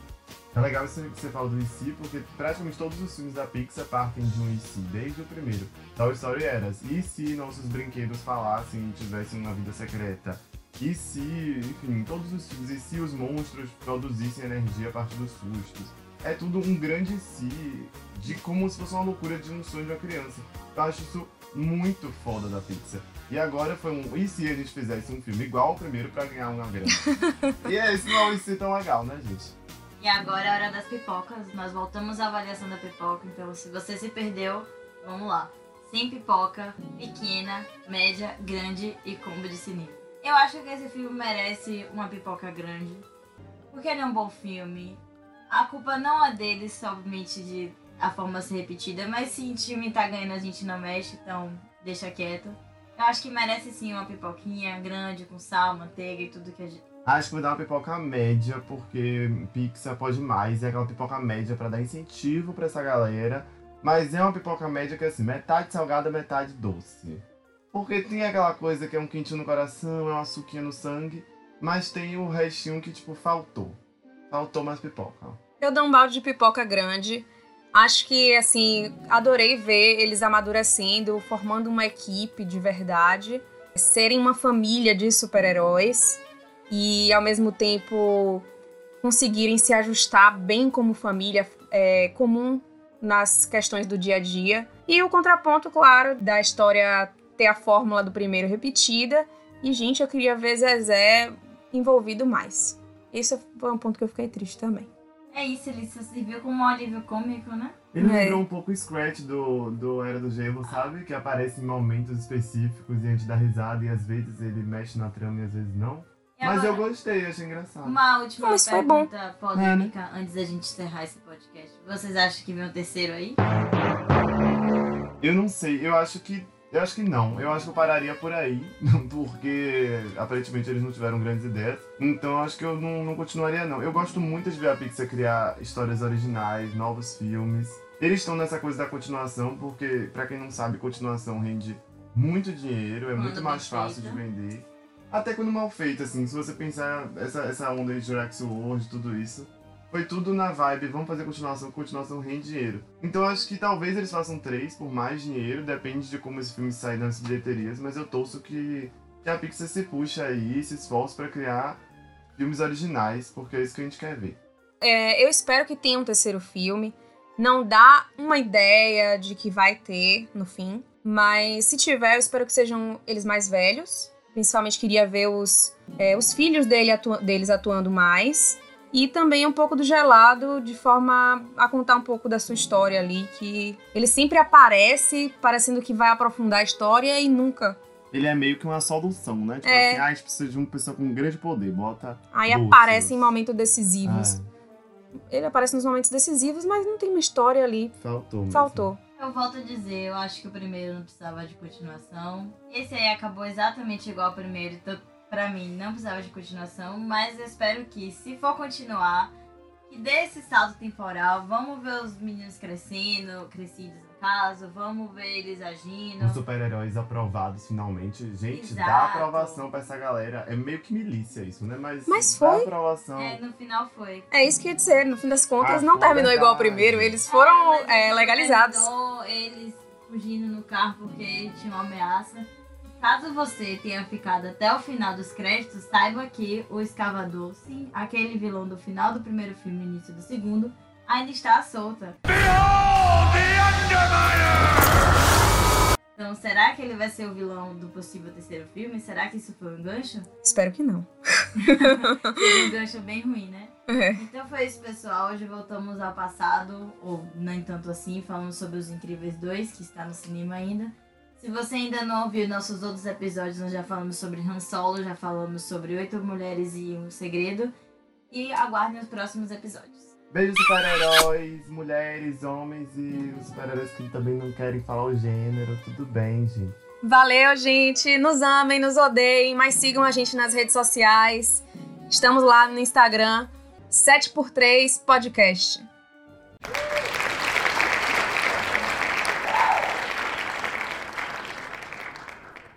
Speaker 2: É legal isso que você fala do IC, porque praticamente todos os filmes da Pixar partem de um IC, desde o primeiro. Toy Story era, e se nossos brinquedos falassem e tivessem uma vida secreta? E se, enfim, todos os filmes, e se os monstros produzissem energia a partir dos sustos? É tudo um grande si, de como se fosse uma loucura de um sonho de uma criança. Eu acho isso muito foda da Pixar. E agora foi um, e se a gente fizesse um filme igual ao primeiro pra ganhar uma grana? e é, esse não é IC tão legal, né, gente?
Speaker 1: E agora é a hora das pipocas. Nós voltamos à avaliação da pipoca. Então, se você se perdeu, vamos lá. Sem pipoca, pequena, média, grande e combo de sininho. Eu acho que esse filme merece uma pipoca grande. Porque ele é um bom filme. A culpa não é dele somente de a forma ser repetida, mas se o time tá ganhando a gente não mexe, então deixa quieto. Eu acho que merece sim uma pipoquinha grande, com sal, manteiga e tudo que a gente.
Speaker 2: Acho que vou dar uma pipoca média, porque Pixar pode mais. É aquela pipoca média pra dar incentivo pra essa galera. Mas é uma pipoca média que é assim, metade salgada, metade doce. Porque tem aquela coisa que é um quentinho no coração, é uma suquinha no sangue, mas tem o restinho que, tipo, faltou. Faltou mais pipoca.
Speaker 3: Eu dou um balde de pipoca grande. Acho que, assim, adorei ver eles amadurecendo, formando uma equipe de verdade, serem uma família de super-heróis e, ao mesmo tempo, conseguirem se ajustar bem como família é, comum nas questões do dia a dia. E o contraponto, claro, da história ter a fórmula do primeiro repetida. E, gente, eu queria ver Zezé envolvido mais. Esse foi um ponto que eu fiquei triste também.
Speaker 1: É isso, ele só serviu como um alívio cômico, né?
Speaker 2: Ele
Speaker 3: É.
Speaker 2: lembrou um pouco o Scratch do, do Era do Gelo, sabe? Que aparece em momentos específicos e a gente dá risada e às vezes ele mexe na trama e às vezes não.
Speaker 1: E
Speaker 2: Mas
Speaker 1: agora,
Speaker 2: eu gostei, achei engraçado.
Speaker 1: Uma última
Speaker 3: Mas foi bom.
Speaker 1: pergunta polêmica antes da gente encerrar esse podcast. Vocês acham que vem um terceiro aí?
Speaker 2: Eu não sei, eu acho que. Eu acho que não. Eu acho que eu pararia por aí, porque aparentemente eles não tiveram grandes ideias. Então eu acho que eu não, não continuaria, não. Eu gosto muito de ver a Pixar criar histórias originais, novos filmes. Eles estão nessa coisa da continuação, porque, pra quem não sabe, continuação rende muito dinheiro, é
Speaker 1: Quando
Speaker 2: muito mais fácil de vender. Até quando mal feito, assim, se você pensar essa, essa onda de Jurassic World, tudo isso. Foi tudo na vibe, vamos fazer continuação, continuação rende dinheiro. Então eu acho que talvez eles façam três por mais dinheiro, depende de como esse filme sai nas bilheterias, mas eu torço que, que a Pixar se puxa aí, se esforce pra criar filmes originais, porque é isso que a gente quer ver.
Speaker 3: É, eu espero que tenha um terceiro filme. Não dá uma ideia de que vai ter no fim. Mas se tiver, eu espero que sejam eles mais velhos. Principalmente queria ver os, é, os filhos dele atua- deles atuando mais. E também um pouco do gelado, de forma a contar um pouco da sua história ali. Que ele sempre aparece parecendo que vai aprofundar a história e nunca.
Speaker 2: Ele é meio que uma solução, né? Tipo
Speaker 3: É.
Speaker 2: assim, ah, a gente precisa de uma pessoa com grande poder, bota.
Speaker 3: Aí aparece em momentos decisivos.
Speaker 2: Ah,
Speaker 3: Ele aparece nos momentos decisivos, mas não tem uma história ali.
Speaker 2: faltou. mesmo.
Speaker 3: Faltou.
Speaker 1: Eu volto a dizer, eu acho que o primeiro não precisava de continuação. Esse aí acabou exatamente igual ao primeiro, então pra mim não precisava de continuação, mas eu espero que, se for continuar, que dê esse salto temporal, vamos ver os meninos crescendo, crescidos no caso, vamos ver eles agindo.
Speaker 2: Os super-heróis aprovados finalmente. Gente, dá
Speaker 1: Exato.
Speaker 2: aprovação pra essa galera. É meio que milícia isso, né? Mas,
Speaker 3: Mas
Speaker 2: dá
Speaker 3: foi.
Speaker 2: aprovação.
Speaker 1: É, no final foi.
Speaker 3: É isso que eu ia dizer, no fim das contas,
Speaker 2: Ah,
Speaker 3: não terminou igual ao
Speaker 2: verdade.
Speaker 3: primeiro, eles foram
Speaker 1: É,
Speaker 3: é, legalizados.
Speaker 1: terminou Eles fugindo no carro porque tinha uma ameaça. Caso você tenha ficado até o final dos créditos, saiba que o escavador, sim, aquele vilão do final do primeiro filme e início do segundo, ainda está solta. Então, será que ele vai ser o vilão do possível terceiro filme? Será que isso foi um gancho?
Speaker 3: Espero que não.
Speaker 1: Um gancho bem ruim, né?
Speaker 3: É.
Speaker 1: Então foi isso, pessoal. Hoje voltamos ao passado, ou nem tanto assim, falando sobre Os Incríveis 2, que está no cinema ainda. Se você ainda não ouviu nossos outros episódios, nós já falamos sobre Han Solo, já falamos sobre Oito Mulheres e um Segredo. E aguardem os próximos episódios.
Speaker 2: Beijo, super-heróis, mulheres, homens e os super-heróis que também não querem falar o gênero. Tudo bem, gente.
Speaker 3: Valeu, gente. Nos amem, nos odeiem, mas sigam a gente nas redes sociais. Estamos lá no Instagram, 7x3 Podcast.